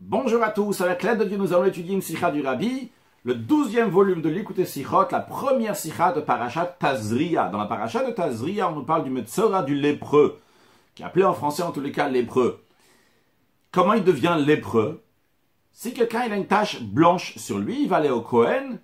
Bonjour à tous, avec l'aide de Dieu, nous allons étudier une sikha du Rabbi, le douzième volume de l'écouter Sichot, la première sikha de Parashat Tazria. Dans la Parashat de Tazria, on nous parle du Metzora du lépreux, qui est appelé en français en tous les cas lépreux. Comment il devient lépreux? Si quelqu'un a une tache blanche sur lui, il va aller au Kohen,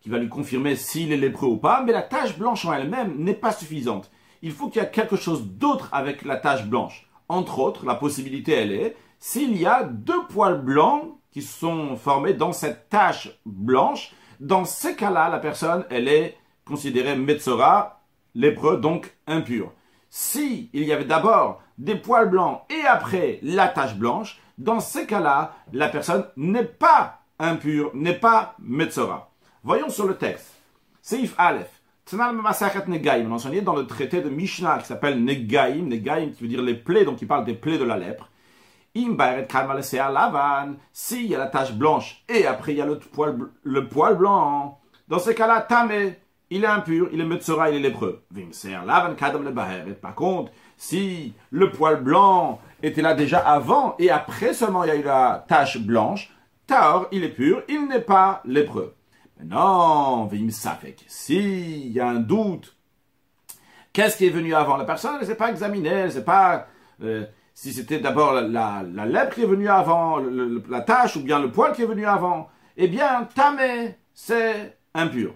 qui va lui confirmer s'il est lépreux ou pas, mais la tache blanche en elle-même n'est pas suffisante. Il faut qu'il y ait quelque chose d'autre avec la tache blanche. Entre autres, la possibilité elle est s'il y a deux poils blancs qui sont formés dans cette tache blanche, dans ces cas-là, la personne, elle est considérée Metzora, lépreux, donc impure. Si il y avait d'abord des poils blancs et après la tache blanche, dans ces cas-là, la personne n'est pas impure, n'est pas Metzora. Voyons sur le texte. Seif Aleph. Enseigné dans le traité de Mishnah qui s'appelle Negaim, Negaim qui veut dire les plaies, donc il parle des plaies de la lèpre. S'il y a la tache blanche et après il y a le poil, le poil blanc, dans ce cas-là, Tamé, il est impur, il est Metzora, il est lépreux. Par contre, si le poil blanc était là déjà avant et après seulement il y a eu la tache blanche, Taor, il est pur, il n'est pas lépreux. Non, Vim Safek, s'il y a un doute, qu'est-ce qui est venu avant? La personne ne s'est pas examinée, elle ne s'est pas. Euh, si c'était d'abord la, la, lèpre qui est venue avant, la tache ou bien le poil qui est venu avant, eh bien, tamé, c'est impur.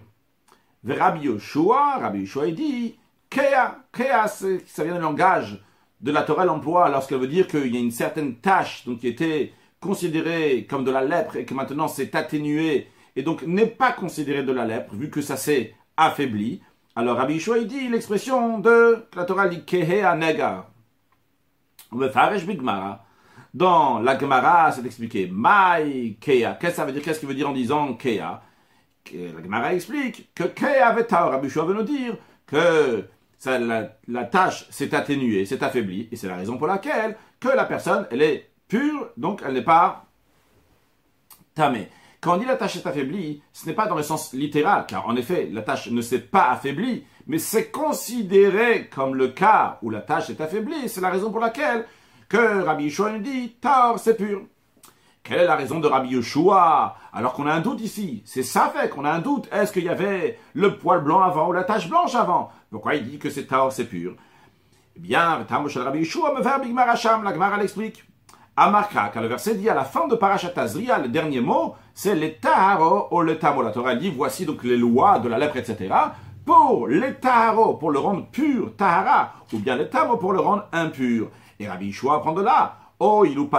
Rabbi Yoshua, Rabbi Yoshua, dit, Kea, Kea, ça vient du langage de la Torah l'emploi lorsqu'elle veut dire qu'il y a une certaine tache donc, qui était considérée comme de la lèpre et que maintenant c'est atténué et donc n'est pas considérée de la lèpre vu que ça s'est affaibli. Alors Rabbi Yoshua, il dit l'expression de la Torah dit Kehea Negar. Dans la Gemara, c'est expliqué. Mai Kea. Qu'est-ce que ça veut dire? Qu'est-ce qu'il veut dire en disant Kea? La Gemara explique que Kea Vetaor. Rabbi veut nous dire que la, tâche s'est atténuée, s'est affaiblie, et c'est la raison pour laquelle que la personne, elle est pure, donc elle n'est pas tamée. Quand on dit la tâche est affaiblie, ce n'est pas dans le sens littéral, car en effet, la tâche ne s'est pas affaiblie, mais c'est considéré comme le cas où la tâche est affaiblie. C'est la raison pour laquelle que Rabbi Yeshua nous dit, Tar, c'est pur. Quelle est la raison de Rabbi Yeshua Alors qu'on a un doute ici? C'est ça fait qu'on a un doute. Est-ce qu'il y avait le poil blanc avant ou la tache blanche avant? Pourquoi il dit que c'est Tar, c'est pur? Eh bien, Rabbi Yeshua me fait Big Maracham, la. Amarka, car le verset dit à la fin de Parashat Azria, le dernier mot, c'est le taharo ou le tamo. La Torah dit, voici donc les lois de la lèpre, etc pour les taharo, pour le rendre pur, tahara, ou bien les tamo pour le rendre impur. Et Rabbi Yishua prend de là. Oh, il ou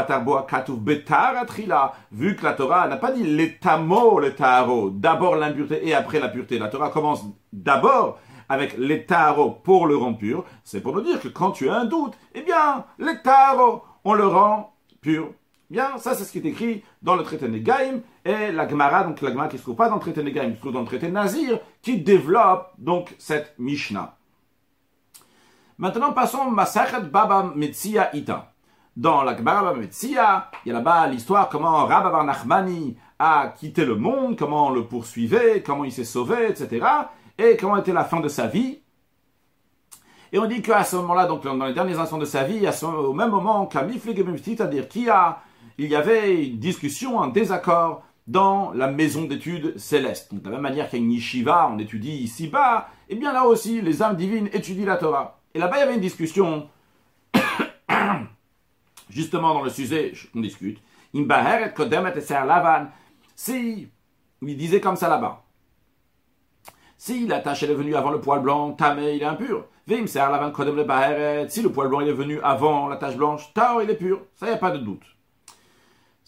vu que la Torah n'a pas dit les tamo, les taharo, d'abord l'impureté et après la pureté. La Torah commence d'abord avec les taharo pour le rendre pur. C'est pour nous dire que quand tu as un doute, eh bien, les taharo, on le rend pur. Bien, ça c'est ce qui est écrit dans le traité Negaim et la Gemara, donc la Gemara qui ne se trouve pas dans le traité Negaim, qui se trouve dans le traité Nazir, qui développe donc cette Mishnah. Maintenant passons Masachet Baba Metzia Ita. Dans la Gemara Baba Metzia, il y a là-bas l'histoire comment Rabba Nachmani a quitté le monde, comment on le poursuivait, comment il s'est sauvé, etc. Et comment était la fin de sa vie. Et on dit qu'à ce moment-là, donc dans les derniers instants de sa vie, au même moment qu'Amiflig c'est-à-dire qui a il y avait une discussion, un désaccord dans la maison d'études céleste. Donc de la même manière a une yeshiva, on étudie ici-bas, et eh bien là aussi, les âmes divines étudient la Torah. Et là-bas, il y avait une discussion, justement dans le sujet qu'on discute. Si, il disait comme ça là-bas. Si la tache est venue avant le poil blanc, tamé, il est impur. Si le poil blanc est venu avant la tache blanche, tao, il est pur. Ça, il n'y a pas de doute.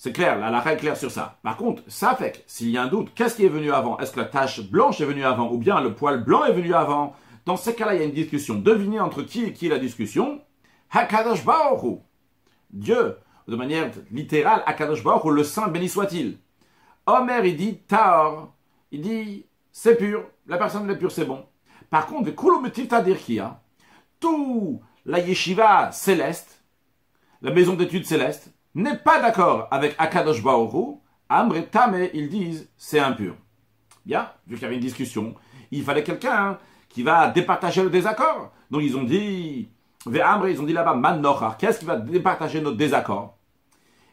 C'est clair, la lacha est claire sur ça. Par contre, ça fait s'il y a un doute, qu'est-ce qui est venu avant? Est-ce que la tache blanche est venue avant ou bien le poil blanc est venu avant? Dans ces cas-là, il y a une discussion. Devinez entre qui et qui la discussion Hakadosh Baruch Dieu, de manière littérale, Hakadosh Baruch le Saint béni soit-il. Omer, il dit Taor. Il dit c'est pur, la personne est pure, c'est bon. Par contre, a tout la yeshiva céleste, la maison d'études céleste, n'est pas d'accord avec Akadosh Baoru, Amre Tame, ils disent c'est impur. Bien, vu qu'il y avait une discussion, il fallait quelqu'un qui va départager le désaccord. Donc ils ont dit, Amre, ils ont dit là-bas, Man Qu'est-ce qui va départager notre désaccord?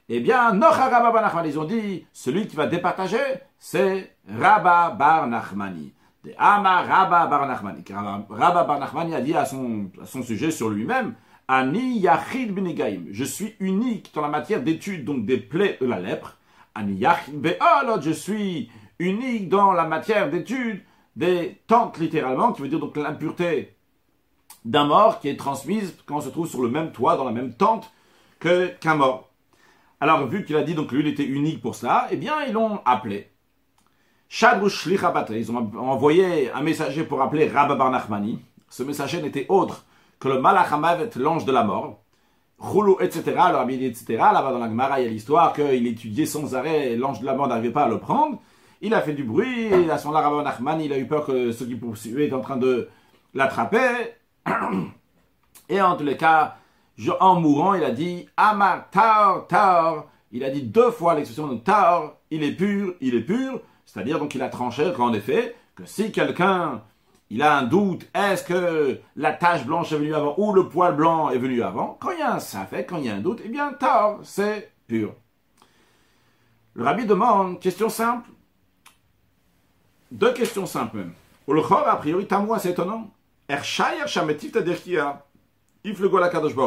Eh bien, Nocha Rabba Bar Nachmani, ils ont dit, celui qui va départager, c'est Rabba Bar Nachmani. Ama Rabba Bar Nachmani. Rabba Bar Nachmani a dit à son sujet sur lui-même, Ani Yachid Benegaim. Je suis unique dans la matière d'étude, donc des plaies de la lèpre. Ani Yachid Be'olot. Je suis unique dans la matière d'étude des tentes, littéralement, qui veut dire donc l'impureté d'un mort qui est transmise quand on se trouve sur le même toit, dans la même tente que qu'un mort. Alors, vu qu'il a dit donc lui, il était unique pour ça, eh bien, ils l'ont appelé. Shadrush Ils ont envoyé un messager pour appeler Rabba Bar. Ce messager n'était autre que le Malachamavet, l'ange de la mort. Choulou, etc., le Rabbi etc. Là-bas dans la Gemara, il y a l'histoire qu'il étudiait sans arrêt et l'ange de la mort n'arrivait pas à le prendre. Il a fait du bruit, et à son moment-là, Rabba Nachmani, il a eu peur que ceux qui poursuivaient étaient en train de l'attraper. Et en tous les cas, en mourant, il a dit Amar Taor, Taor. Il a dit deux fois l'expression de Taor, il est pur, il est pur. C'est-à-dire, donc, il a tranché qu'en effet, que si quelqu'un il a un doute, est-ce que la tache blanche est venue avant ou le poil blanc est venu avant? Quand il y a un fait, quand il y a un doute, eh bien, Taor, c'est pur. Le rabbi demande, question simple, deux questions simples même. le a priori, moi, c'est étonnant.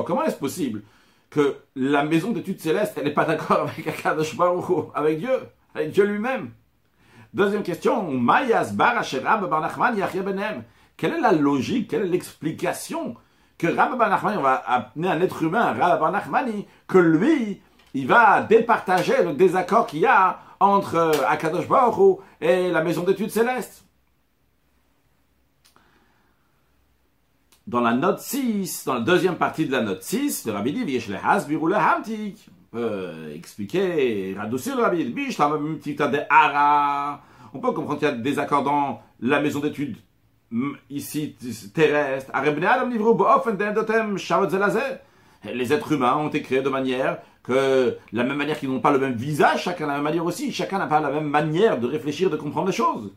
Comment est-ce possible que la maison d'études célestes, elle n'est pas d'accord avec avec Dieu, avec Dieu lui-même? Deuxième question, quelle est la logique, quelle est l'explication que Rabbi Nachmani, on va amener un être humain, Rabbi Nachmani, que lui, il va départager le désaccord qu'il y a entre Akadosh Baruch et la maison d'études célestes? Dans la note 6, dans la deuxième partie de la note 6, le rabbi dit Peut expliquer, radoucir le rabbi On peut comprendre qu'il y a des accords dans la maison d'études ici terrestre. Les êtres humains ont été créés de manière que, la même manière qu'ils n'ont pas le même visage, chacun a la même manière aussi, chacun n'a pas la même manière de réfléchir, de comprendre les choses.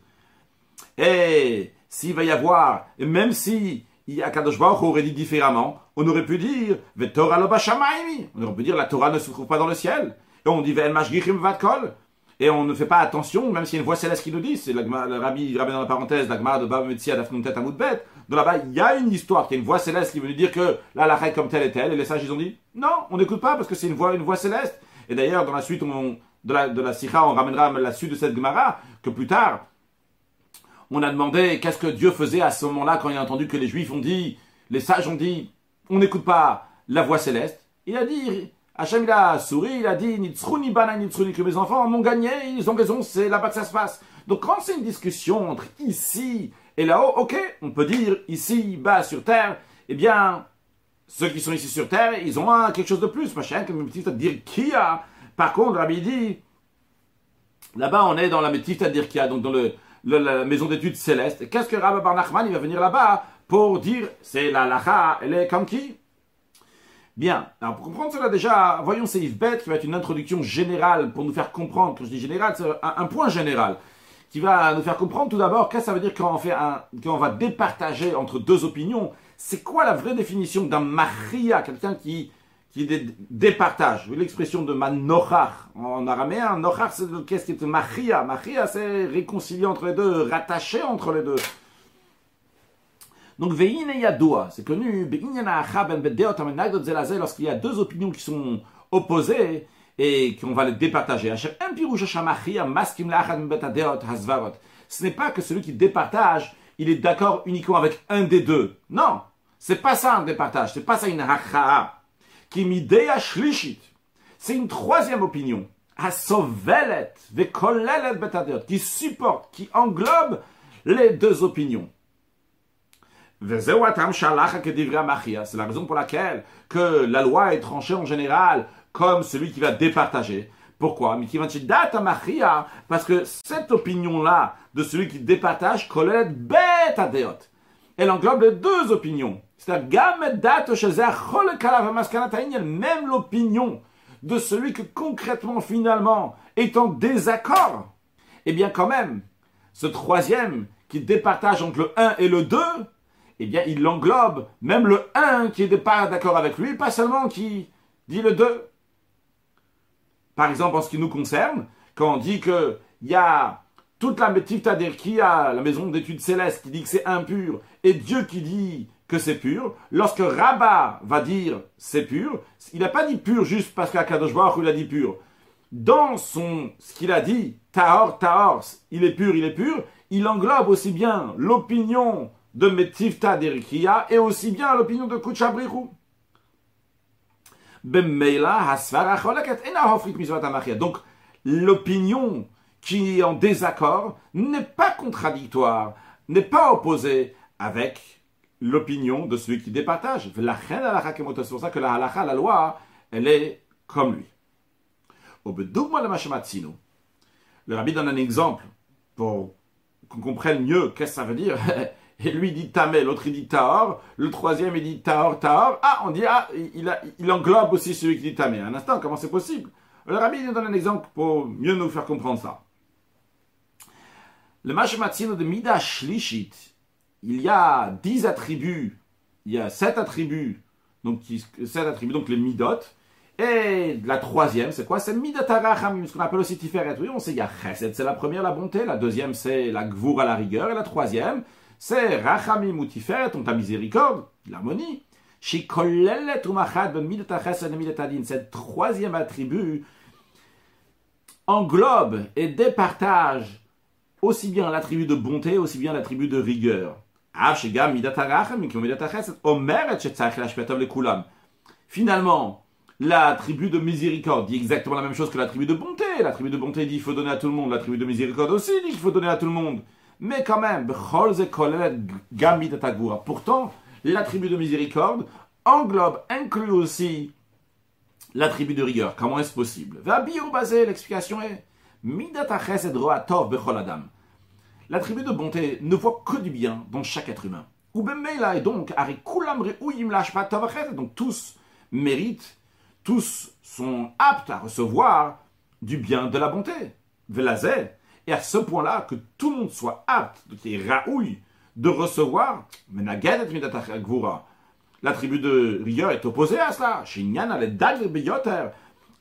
Et s'il va y avoir, même si Akadosh Baruch aurait dit différemment. On aurait pu dire Torah On aurait pu dire la Torah ne se trouve pas dans le ciel. Et on dit vatkol. Et on ne fait pas attention, même s'il y a une voix céleste qui nous dit, c'est le rabbi, rabbi dans la parenthèse, la Gemara de Baba Metzia d'Afnuntet Amoudbet, de là-bas, il y a une histoire, qui est une voix céleste qui veut nous dire que là, la règle comme telle est telle, et les sages, ils ont dit, non, on n'écoute pas parce que c'est une voix, une voix céleste. Et d'ailleurs, dans la suite de la, de la Sikha, on ramènera la suite de cette Gemara, que plus tard, on a demandé qu'est-ce que Dieu faisait à ce moment-là quand il a entendu que les Juifs ont dit, les sages ont dit, on n'écoute pas la voix céleste. Il a dit, Hachem il a souri, il a dit, Nitzruni bana Nitzruni, que mes enfants m'ont gagné, ils ont raison, c'est là-bas que ça se passe. Donc quand c'est une discussion entre ici et là-haut, ok, on peut dire ici, bas sur terre, eh bien, ceux qui sont ici sur terre, ils ont quelque chose de plus, machin, comme une petite à dire qui a. Par contre, Rabbi dit, là-bas on est dans la petite à dire qui a, donc dans le, la maison d'études céleste. Qu'est-ce que Rabbi Bar Nachman, il va venir là-bas pour dire, c'est la lacha, elle est comme qui? Bien, alors pour comprendre cela déjà, voyons Yves Bet qui va être une introduction générale pour nous faire comprendre, quand je dis général, c'est un, point général, qui va nous faire comprendre tout d'abord qu'est-ce que ça veut dire quand on, un, quand on va départager entre deux opinions. C'est quoi la vraie définition d'un maria, quelqu'un qui qui départage. Vous l'expression de manochach en araméen. Nochach, c'est qu'est-ce qui est machia. Machia, c'est réconcilier entre les deux, rattacher entre les deux. Donc, veine yadoua, c'est connu, lorsqu'il y a deux opinions qui sont opposées et qu'on va les départager. Ce n'est pas que celui qui départage, il est d'accord uniquement avec un des deux. Non, c'est pas ça un départage, c'est pas ça une hacha'a. C'est une troisième opinion. Qui supporte, qui englobe les deux opinions. C'est la raison pour laquelle que la loi est tranchée en général comme celui qui va départager. Pourquoi? Parce que cette opinion-là de celui qui départage, elle englobe les deux opinions. C'est-à-dire, même l'opinion de celui que concrètement, finalement, est en désaccord. Eh bien, quand même, ce troisième qui départage entre le 1 et le 2, eh bien, il englobe même le 1 qui n'est pas d'accord avec lui, pas seulement qui dit le 2. par exemple en ce qui nous concerne, quand on dit qu'il y a toute la Metifta a la maison d'études célestes, qui dit que c'est impur, et Dieu qui dit que c'est pur, lorsque Rabat va dire c'est pur, il n'a pas dit pur juste parce qu'Akadosh Baruch il a dit pur. Dans son, ce qu'il a dit, Tahor, Tahor, il est pur, il est pur, il englobe aussi bien l'opinion de Metifta Derikia et aussi bien l'opinion de Kuchabrihu. Donc, l'opinion qui est en désaccord n'est pas contradictoire, n'est pas opposée avec l'opinion de celui qui départage. C'est pour ça que la halakha, la loi, elle est comme lui. Le rabbi donne un exemple pour qu'on comprenne mieux qu'est-ce que ça veut dire. Et lui dit tamé, l'autre il dit taor, le troisième il dit taor, taor. Ah, on dit, ah, il, il englobe aussi celui qui dit tamé. Un instant, comment c'est possible? Le rabbi nous donne un exemple pour mieux nous faire comprendre ça. Le Mashmatzino de Midash Shlishit, il y a dix attributs, il y a sept attributs, donc sept attributs, donc les Midot. Et la troisième, c'est quoi? C'est Midot Arachamim, ce qu'on appelle aussi Tiferet. Oui, on sait, il y a Chesed, c'est la première, la bonté. La deuxième, c'est la Gvour à la rigueur. Et la troisième, c'est Rachamim ou Tiferet, on ta miséricorde, l'harmonie. Cette troisième attribut englobe et départage aussi bien l'attribut de bonté, aussi bien l'attribut de rigueur. Finalement, l'attribut de miséricorde dit exactement la même chose que l'attribut de bonté. L'attribut de bonté dit qu'il faut donner à tout le monde. L'attribut de miséricorde aussi dit qu'il faut donner à tout le monde. Mais quand même, pourtant, l'attribut de miséricorde englobe, inclut aussi l'attribut de rigueur. Comment est-ce possible? L'explication est L'attribut de bonté ne voit que du bien dans chaque être humain. et donc, donc tous méritent, tous sont aptes à recevoir du bien de la bonté. Et à ce point-là, que tout le monde soit apte, qui est raouille, de recevoir, l'attribut de rigueur est opposé à cela.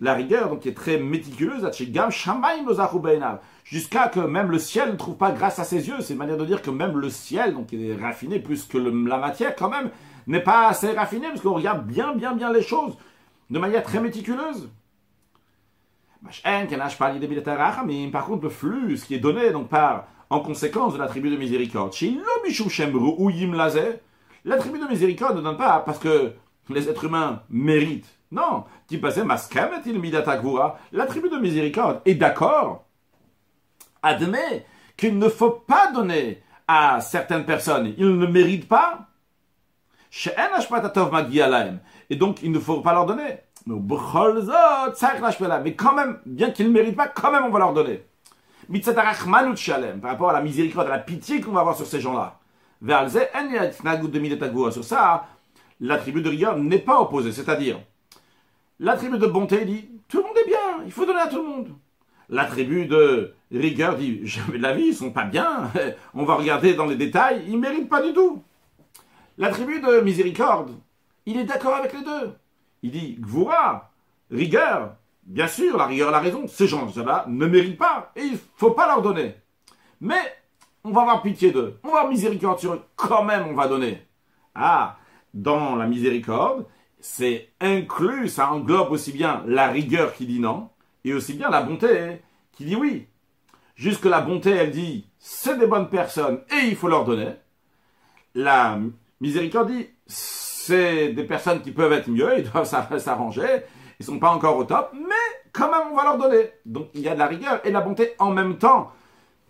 La rigueur, donc, est très méticuleuse, jusqu'à que même le ciel ne trouve pas grâce à ses yeux. C'est une manière de dire que même le ciel, donc, il est raffiné plus que la matière, quand même, n'est pas assez raffiné, parce qu'on regarde bien, bien, bien les choses de manière très méticuleuse. Par contre, le flux, ce qui est donné donc par, en conséquence de l'attribut de miséricorde, l'attribut de miséricorde ne donne pas parce que les êtres humains méritent. Non, l'attribut de miséricorde est d'accord, admet qu'il ne faut pas donner à certaines personnes, ils ne méritent pas, et donc il ne faut pas leur donner. Mais quand même, bien qu'ils ne méritent pas, quand même on va leur donner. Par rapport à la miséricorde, à la pitié qu'on va avoir sur ces gens-là. Sur ça, l'attribut de rigueur n'est pas opposé. C'est-à-dire, l'attribut de bonté dit tout le monde est bien, il faut donner à tout le monde. L'attribut de rigueur dit jamais de la vie, ils sont pas bien, on va regarder dans les détails, ils méritent pas du tout. L'attribut de miséricorde, il est d'accord avec les deux. Il dit Gvoura, rigueur, bien sûr, la rigueur a la raison, ces gens-là ne méritent pas et il ne faut pas leur donner. Mais on va avoir pitié d'eux, on va avoir miséricorde sur eux, quand même on va donner. Ah, dans la miséricorde, c'est inclus, ça englobe aussi bien la rigueur qui dit non, et aussi bien la bonté qui dit oui. Jusque la bonté, elle dit, c'est des bonnes personnes et il faut leur donner. La miséricorde dit, c'est des personnes qui peuvent être mieux, ils doivent s'arranger, ils sont pas encore au top, mais quand même on va leur donner. Donc il y a de la rigueur et de la bonté en même temps.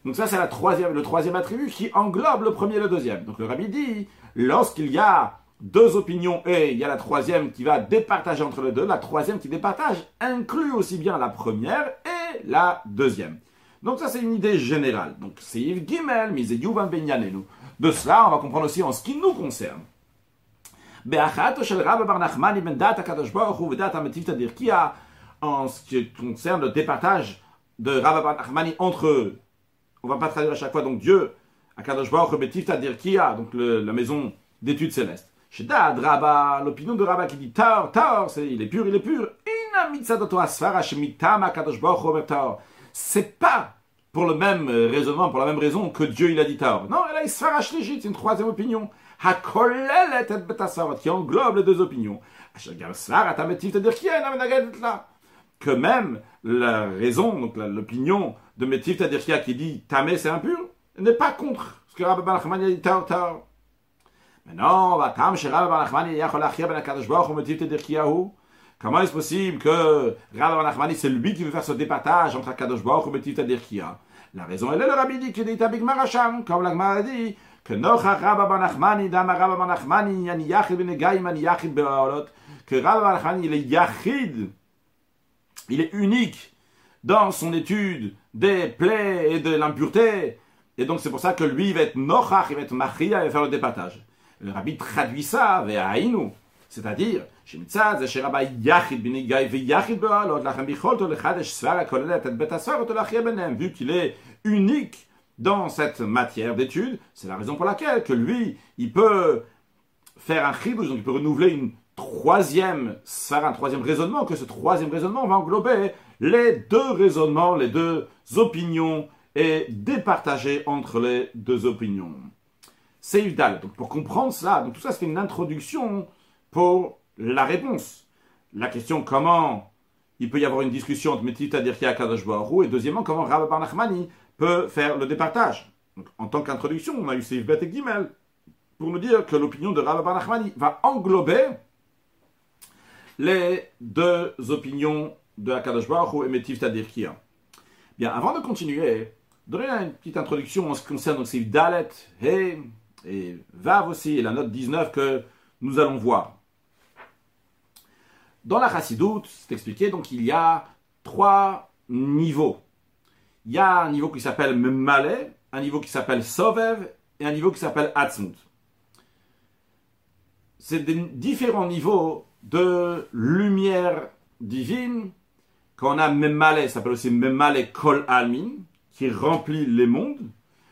Donc ça c'est la troisième, le troisième attribut qui englobe le premier et le deuxième. Donc le rabbi dit, lorsqu'il y a deux opinions et il y a la troisième qui va départager entre les deux, la troisième qui départage inclut aussi bien la première et la deuxième. Donc ça c'est une idée générale. Donc c'est Yves Gimel, Mise Yuvan Benyanenu. De cela on va comprendre aussi en ce qui nous concerne. En ce qui concerne le départage de Rabba Bar Nachmani entre eux, on va pas traduire à chaque fois donc Dieu, Baruch Dirkia, donc la maison d'études célestes. Chez Dad, Rabba, l'opinion de Rabba qui dit Taor, Taor, c'est il est pur, il est pur. C'est pas pour le même raisonnement, pour la même raison que Dieu il a dit Taor. Non, elle a Isfara c'est une troisième opinion. qui englobe les deux opinions. Que même la raison, donc l'opinion de Metiv Tadirkia qui dit Tamé c'est impur, n'est pas contre ce que Rabbi Balachman a dit Taor Taor. Mais non, Vatam chez Rabbi Balachman Yachol Achia Ben Akadosh Baruch Hu Metiv Tadirkiahu. Comment est-ce possible que Rabbi Nachmani, c'est lui qui veut faire ce départage entre Akadosh Baruch et Metiv Tadirkia La raison, elle est le rabbi dit qu'il dit Abig Marasham, comme la Gemara dit, que Nocha Rabbi Nachmani, Dama Rabbi Nachmani, Yani Yachid Ben Egaim, Yani Yachid Be'olot, que Rabbi Nachmani, il est Yachid, il est unique dans son étude des plaies et de l'impureté, et donc c'est pour ça que lui, il va être Nochach, il va être Machia, il va faire le départage. Le rabbi traduit ça vers Aïnou, c'est-à-dire, vu qu'il est unique dans cette matière d'étude, c'est la raison pour laquelle que lui, il peut faire un chidouj, donc il peut renouveler une troisième sphère, un troisième raisonnement, que ce troisième raisonnement va englober les deux raisonnements, les deux opinions, et départager entre les deux opinions. C'est Yvdal. Donc pour comprendre cela, donc tout ça c'est une introduction pour la réponse. La question comment il peut y avoir une discussion entre Metita Dirkia et Kadosh et deuxièmement comment Rabbi Nachmani peut faire le départage. en tant qu'introduction, on a eu Seif Bet et Gimel pour nous dire que l'opinion de Rabbi Nachmani va englober les deux opinions de Akadosh Baruch et Metiv Tadirkia. Bien, avant de continuer, donner une petite introduction en ce qui concerne donc ces Dalet, He et Vav aussi, la note 19 que nous allons voir. Dans la Chassidoute, c'est expliqué, donc il y a trois niveaux. Il y a un niveau qui s'appelle Mmale, un niveau qui s'appelle Sovev et un niveau qui s'appelle Atzmut. C'est des différents niveaux de lumière divine. Quand on a Mmale, ça s'appelle aussi Mmale Kol Almin, qui remplit les mondes.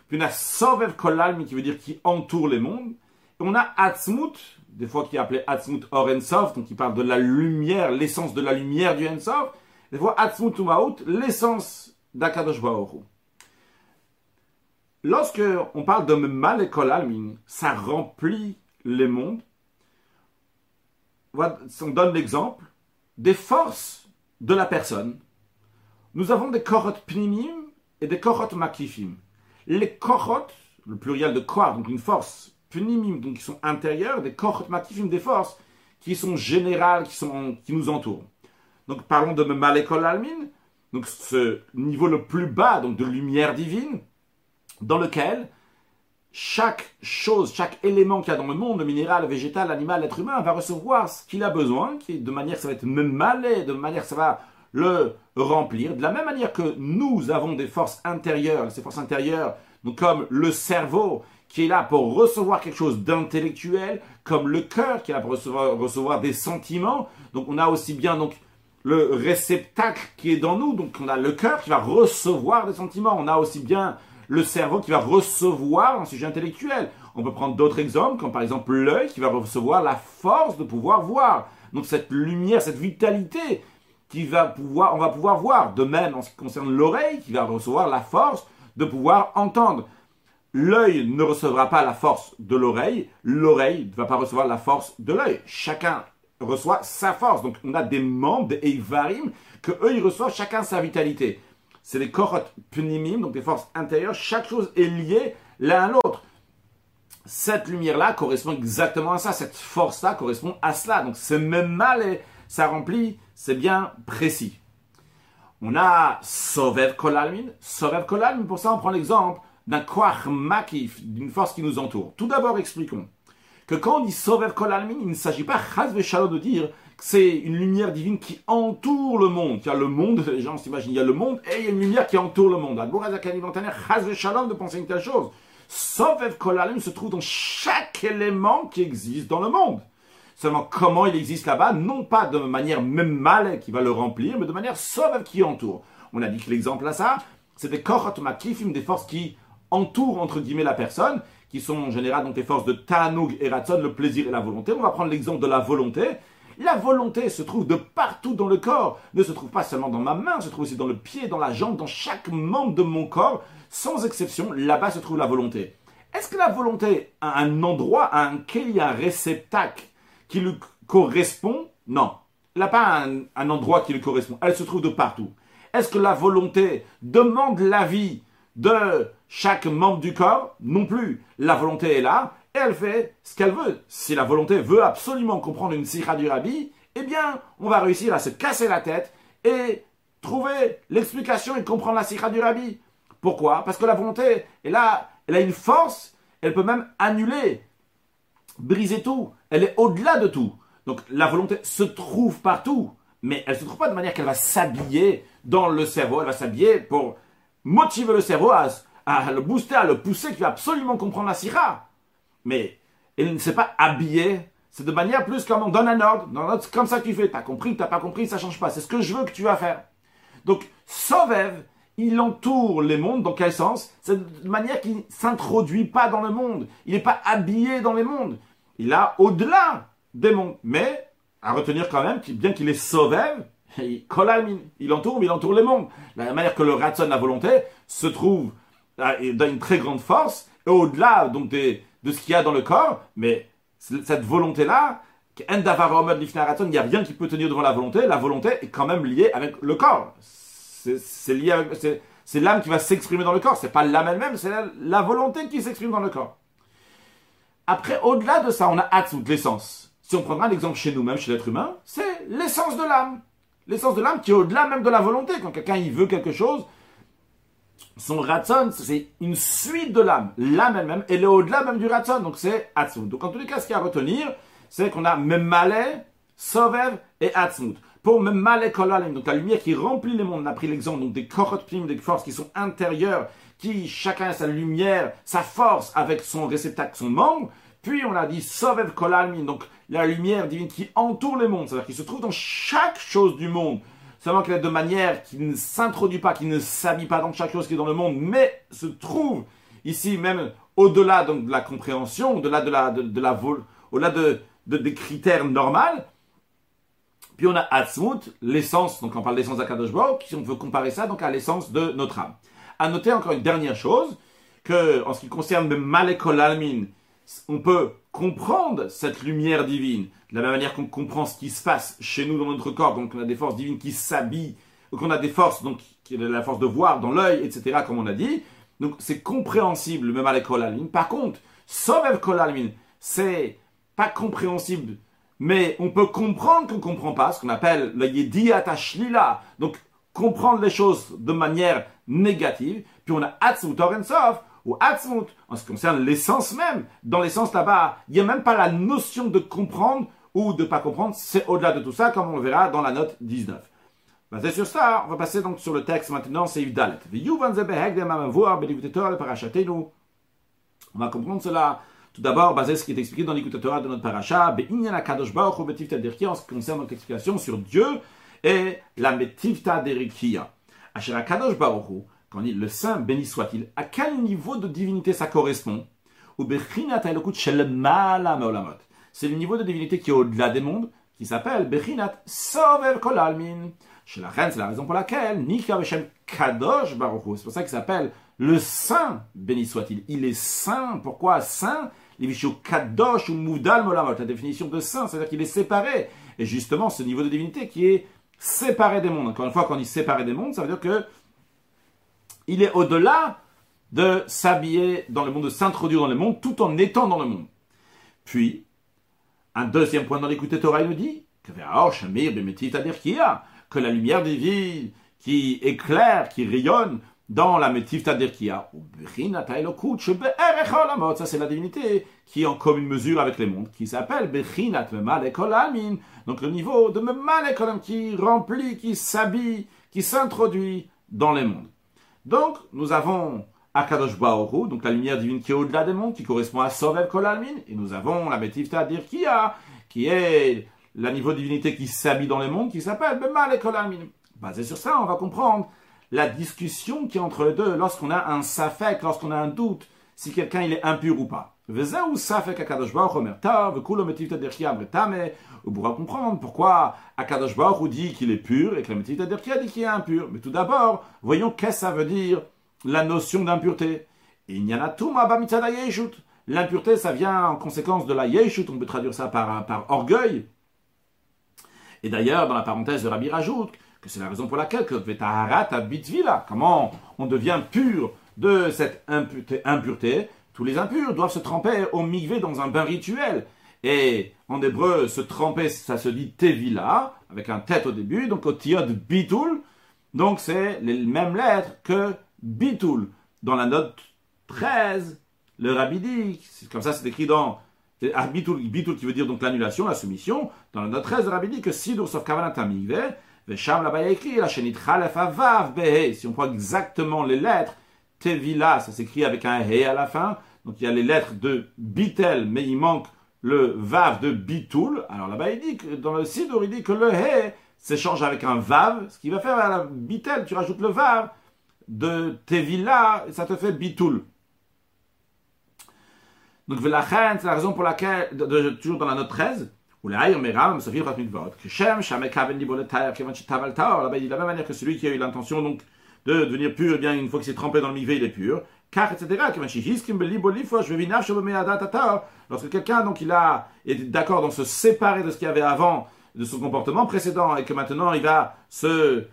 Puis on a Sovev Kol Almin, qui veut dire qui entoure les mondes. Et on a Atzmut, des fois qui est appelé Atzmut Or Ensof, donc qui parle de la lumière, l'essence de la lumière du Ensof, des fois Atzmut Umaut, l'essence d'Akadosh Baoru. Lorsque on parle de Malekol Almin, ça remplit les mondes. On donne l'exemple des forces de la personne. Nous avons des korot pnimim et des korot makifim. Les korot, le pluriel de kor, donc une force donc qui sont intérieurs, des corps des forces qui sont générales, qui, sont, qui nous entourent. Donc parlons de Malekol Almin, donc ce niveau le plus bas donc de lumière divine, dans lequel chaque chose, chaque élément qu'il y a dans le monde, le minéral, le végétal, l'animal, l'être humain, va recevoir ce qu'il a besoin, qui, de manière ça va être malé, de manière ça va le remplir. De la même manière que nous avons des forces intérieures, ces forces intérieures, comme le cerveau qui est là pour recevoir quelque chose d'intellectuel, comme le cœur qui est là pour recevoir, des sentiments. Donc on a aussi bien donc le réceptacle qui est dans nous, donc on a le cœur qui va recevoir des sentiments. On a aussi bien le cerveau qui va recevoir un sujet intellectuel. On peut prendre d'autres exemples, comme par exemple l'œil qui va recevoir la force de pouvoir voir. Donc cette lumière, cette vitalité qui va pouvoir, on va pouvoir voir. De même en ce qui concerne l'oreille qui va recevoir la force de pouvoir entendre. L'œil ne recevra pas la force de l'oreille, l'oreille ne va pas recevoir la force de l'œil. Chacun reçoit sa force. Donc on a des membres, des Eivarim, que eux ils reçoivent chacun sa vitalité. C'est des korot pnimim, donc des forces intérieures. Chaque chose est liée l'un à l'autre. Cette lumière-là correspond exactement à ça. Cette force-là correspond à cela. Donc c'est même mal ça remplit, c'est bien précis. On a Sovev Kolalmin. Sovev Kolalmin, pour ça on prend l'exemple d'un kwach makif, d'une force qui nous entoure. Tout d'abord, expliquons que quand on dit Sovev Kol il ne s'agit pas de dire que c'est une lumière divine qui entoure le monde. Il y a le monde, les gens s'imaginent, il y a le monde et il y a une lumière qui entoure le monde. chaz shalom de penser une telle chose. Sovev Kol se trouve dans chaque élément qui existe dans le monde. Seulement, comment il existe là-bas Non pas de manière même mal qui va le remplir, mais de manière Sovev qui entoure. On a dit que l'exemple à ça, c'est des korot makifim, des forces qui entourent entre guillemets la personne, qui sont en général donc les forces de Tanug et Ratson, le plaisir et la volonté. On va prendre l'exemple de la volonté. La volonté se trouve de partout dans le corps, ne se trouve pas seulement dans ma main, se trouve aussi dans le pied, dans la jambe, dans chaque membre de mon corps. Sans exception, là-bas se trouve la volonté. Est-ce que la volonté a un endroit, un quai, un réceptacle qui lui correspond Non. Elle n'a pas un, endroit qui lui correspond. Elle se trouve de partout. Est-ce que la volonté demande l'avis de chaque membre du corps? Non plus. La volonté est là et elle fait ce qu'elle veut. Si la volonté veut absolument comprendre une sikha du rabbi, eh bien, on va réussir à se casser la tête et trouver l'explication et comprendre la sikha du rabbi. Pourquoi? Parce que la volonté est là, elle a une force, elle peut même annuler, briser tout. Elle est au-delà de tout. Donc la volonté se trouve partout, mais elle ne se trouve pas de manière qu'elle va s'habiller dans le cerveau, elle va s'habiller pour motiver le cerveau à, le booster, à le pousser, qui va absolument comprendre la sira. Mais elle ne s'est pas habillée, c'est de manière plus comme on donne un ordre, c'est comme ça que tu fais, t'as compris, t'as pas compris, ça change pas, c'est ce que je veux que tu vas faire. Donc, Sovev, il entoure les mondes, dans quel sens? C'est de manière qu'il ne s'introduit pas dans le monde, il n'est pas habillé dans les mondes, il a au-delà des mondes, mais à retenir quand même, bien qu'il est Sovev, il entoure, mais il entoure les mondes. De la manière que le ratson, la volonté, se trouve euh, dans une très grande force, et au-delà donc de ce qu'il y a dans le corps, mais cette volonté-là, il n'y a rien qui peut tenir devant la volonté, la volonté est quand même liée avec le corps. C'est l'âme qui va s'exprimer dans le corps, c'est pas l'âme elle-même, c'est la, volonté qui s'exprime dans le corps. Après, au-delà de ça, on a Hatzut, l'essence. Si on prendra l'exemple chez nous-mêmes, chez l'être humain, c'est l'essence de l'âme l'essence de l'âme qui est au-delà même de la volonté. Quand quelqu'un il veut quelque chose, son ratson, c'est une suite de l'âme. L'âme elle-même, elle est au-delà même du ratson, donc c'est atzmut. Donc en tous les cas, ce qu'il y a à retenir, c'est qu'on a memale, sovev et atzmut. Pour memale kolalim, donc la lumière qui remplit les mondes, on a pris l'exemple donc des korot des forces qui sont intérieures, qui chacun a sa lumière, sa force avec son réceptacle, son membre. Puis on a dit Sovev Kolalmin, donc la lumière divine qui entoure les mondes, c'est-à-dire qui se trouve dans chaque chose du monde. Seulement qu'elle est de manière qui ne s'introduit pas, qui ne s'habille pas dans chaque chose qui est dans le monde, mais se trouve ici même au-delà donc de la compréhension, au-delà de la de, la au-delà de, des critères normaux. Puis on a Atzmut, l'essence, donc on parle d'essence d'Akadosh si on veut comparer ça donc à l'essence de notre âme. À noter encore une dernière chose, que en ce qui concerne le Malekol Almin, on peut comprendre cette lumière divine, de la même manière qu'on comprend ce qui se passe chez nous dans notre corps, donc on a des forces divines qui s'habillent, ou qu'on a des forces, donc la force de voir dans l'œil, etc., comme on a dit. Donc c'est compréhensible, même l'école Par contre, Sovev Kolalmin, c'est pas compréhensible, mais on peut comprendre qu'on ne comprend pas, ce qu'on appelle le Yediat Ashlila, donc comprendre les choses de manière négative. Puis on a Atzut Orensov, ou Atzmut, en ce qui concerne l'essence même. Dans l'essence là-bas, il n'y a même pas la notion de comprendre ou de pas comprendre, c'est au-delà de tout ça, comme on le verra dans la note 19. Basé sur ça, on va passer donc sur le texte maintenant, c'est Yvdalet. On va comprendre cela tout d'abord, basé sur ce qui est expliqué dans l'écoute Torah de notre paracha, en ce qui concerne notre explication sur Dieu et la Metivta Derikia. Asher Kadosh Baruch quand dit le Saint béni soit-il, à quel niveau de divinité ça correspond? C'est le niveau de divinité qui est au-delà des mondes, qui s'appelle Bechinat Sover Kolalmin. Chez la reine, c'est la raison pour laquelle Nika Beshem Kadosh Baruch C'est pour ça qu'il s'appelle le Saint béni soit-il. Il est saint. Pourquoi saint? Kadosh ou Moudal Molamot. La définition de saint, c'est-à-dire qu'il est séparé. Et justement, ce niveau de divinité qui est séparé des mondes. Encore une fois, quand on dit séparé des mondes, ça veut dire que il est au-delà de s'habiller dans le monde, de s'introduire dans le monde, tout en étant dans le monde. Puis, un deuxième point dans l'écoute Torah, il nous dit que la lumière divine qui éclaire, qui rayonne dans la métif Tadirkia. Ça, c'est la divinité qui est en commune mesure avec les mondes, qui s'appelle Bechinat Donc, le niveau de Memalekolam qui remplit, qui s'habille, qui s'introduit dans les mondes. Donc, nous avons Akadosh Baoru, donc la lumière divine qui est au-delà des mondes, qui correspond à Sovel Kolalmin, et nous avons la Betifta Dirkia, qui est la niveau divinité qui s'habille dans les mondes, qui s'appelle Kolalmin. Basé sur ça, on va comprendre la discussion qui est entre les deux lorsqu'on a un safek, lorsqu'on a un doute. si quelqu'un il est impur ou pas. On pourra comprendre pourquoi Akadosh Baruch dit qu'il est pur et que la Metivta Derkia dit qu'il est impur. Mais tout d'abord, voyons qu'est-ce que ça veut dire la notion d'impureté. L'impureté, ça vient en conséquence de la yeshut, on peut traduire ça par, par orgueil. Et d'ailleurs, dans la parenthèse de Rabbi rajoute que c'est la raison pour laquelle que Vetaharat Bitvila, comment on devient pur de cette impureté, tous les impurs doivent se tremper au migvé dans un bain rituel. Et en hébreu, se tremper, ça se dit tevila, avec un tête au début, donc au tiod bitul. Donc c'est les mêmes lettres que bitul. Dans la note 13, le rabbi dit, comme ça c'est écrit dans ah, bitul, bitul qui veut dire donc l'annulation, la soumission. Dans la note 13, le rabbi dit que sidur sauf kavanat vesham là-bas il y a écrit la chenit chalef avav behe. Si on prend exactement les lettres, tevila, ça s'écrit avec un he à la fin. Donc il y a les lettres de bitel, mais il manque le vav de bitul. Alors là-bas il dit que dans le sidur il dit que le he s'échange avec un vav, ce qui va faire à la bitel, tu rajoutes le vav de tevila, ça te fait bitul. Donc, c'est la raison pour laquelle, toujours dans la note 13, dit de la même manière que celui qui a eu l'intention, de devenir pur, eh bien, une fois qu'il s'est trempé dans le mivé, il est pur. Lorsque quelqu'un, a été d'accord dans se séparer de ce qu'il avait avant, de son comportement précédent, et que maintenant, il va se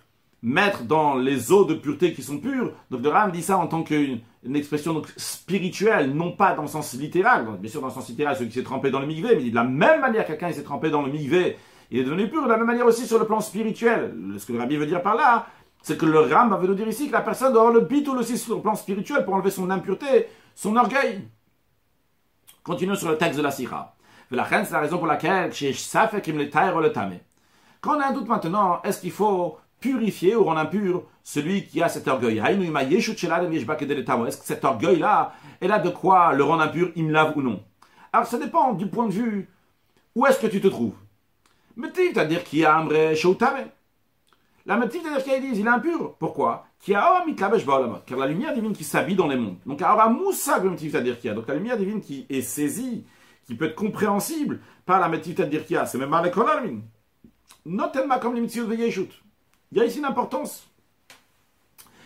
mettre dans les eaux de pureté qui sont pures. Donc le Ram dit ça en tant qu'une expression donc, spirituelle, non pas dans le sens littéral. bien sûr, dans le sens littéral, celui qui s'est trempé dans le migvé, mais de la même manière quelqu'un s'est trempé dans le migvé, il est devenu pur. De la même manière aussi sur le plan spirituel. Ce que le Rabbi veut dire par là, c'est que le Ram veut nous dire ici que la personne doit avoir le bitoul aussi sur le plan spirituel pour enlever son impureté, son orgueil. Continuons sur le texte de la Sira. C'est la raison pour laquelle, quand on a un doute maintenant, est-ce qu'il faut purifier ou rendre impur celui qui a cet orgueil. Est-ce que cet orgueil-là est là de quoi le rendre impur, il me lave ou non? Alors ça dépend du point de vue où est-ce que tu te trouves. c'est-à-dire qu'il a un La métif, c'est-à-dire qu'il dit il est impur. Pourquoi? Car la lumière divine qui s'habille dans les mondes. Donc, c'est-à-dire qu'il a. Donc, la lumière divine qui est saisie, qui peut être compréhensible par la métif, c'est-à-dire qu'il a. C'est même Marlek Notamment comme les de Yeshut. Il y a ici une importance.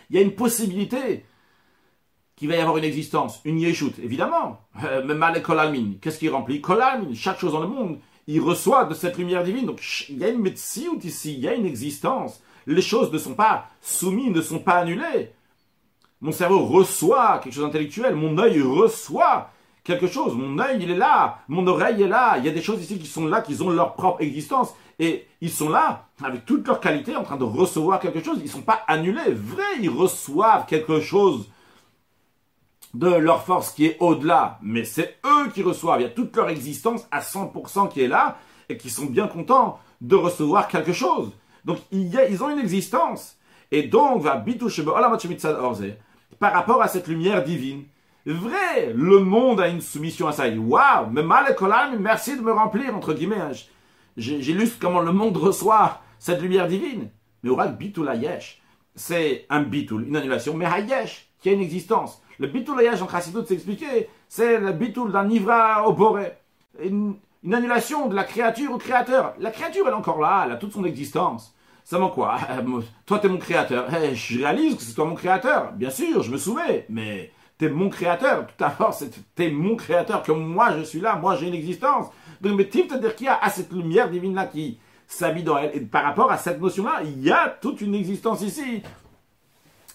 Il y a une possibilité qu'il va y avoir une existence, une yeshut, évidemment. Euh, mais mal kolalmin, qu'est-ce qui remplit Kolalmin, chaque chose dans le monde, il reçoit de cette lumière divine. Donc il y a une médecine ici, il y a une existence. Les choses ne sont pas soumises, ne sont pas annulées. Mon cerveau reçoit quelque chose d'intellectuel, mon œil reçoit quelque chose, mon œil il est là, mon oreille est là, il y a des choses ici qui sont là, qui ont leur propre existence. Et ils sont là, avec toute leur qualité, en train de recevoir quelque chose. Ils ne sont pas annulés. Vrai, ils reçoivent quelque chose de leur force qui est au-delà. Mais c'est eux qui reçoivent. Il y a toute leur existence à 100% qui est là et qui sont bien contents de recevoir quelque chose. Donc, ils ont une existence. Et donc, va par rapport à cette lumière divine. Vrai, le monde a une soumission à ça. Waouh, mais mal merci de me remplir, entre guillemets. Hein j'illustre comment le monde reçoit cette lumière divine. Mais Oral Bitul c'est un Bitul, une annulation, mais Hayesh, qui a une existence. Le Bitul en Chassidut s'expliquer, c'est le Bitul d'un Ivra au Boré. Une, annulation de la créature au créateur. La créature, elle est encore là, elle a toute son existence. Ça manque quoi Toi, t'es mon créateur. Eh, je réalise que c'est toi mon créateur. Bien sûr, je me souviens, mais t'es mon créateur. Tout à l'heure, t'es mon créateur, que moi, je suis là, moi, j'ai une existence. Donc, mais qu'il y a cette lumière divine-là qui s'habille dans elle. Et par rapport à cette notion-là, il y a toute une existence ici.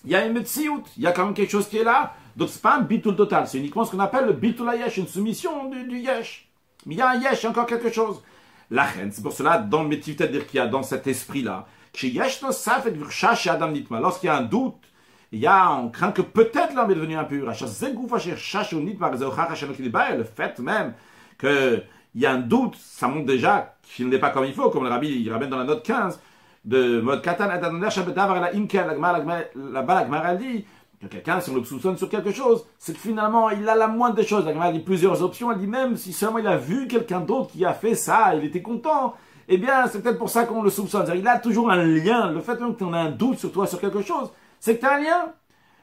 Il y a une médecine, il y a quand même quelque chose qui est là. Donc, c'est pas un bitul total, c'est uniquement ce qu'on appelle le bitul yesh, une soumission du, yesh. Mais il y a un yesh, encore quelque chose. La reine, c'est pour cela, dans le métier, c'est-à-dire qu'il y a dans cet esprit-là, lorsqu'il y a un doute, il y a, on craint que peut-être l'homme est devenu impur. Le fait même que il y a un doute, ça montre déjà qu'il n'est pas comme il faut, comme le rabbi il ramène dans la note 15 de mode Katan la dit que quelqu'un, si on le soupçonne sur quelque chose, c'est que finalement il a la moindre des choses. La dit plusieurs options, elle dit même si seulement il a vu quelqu'un d'autre qui a fait ça, il était content, eh bien c'est peut-être pour ça qu'on le soupçonne. Il a toujours un lien. Le fait même que tu as un doute sur toi, sur quelque chose, c'est que tu as un lien.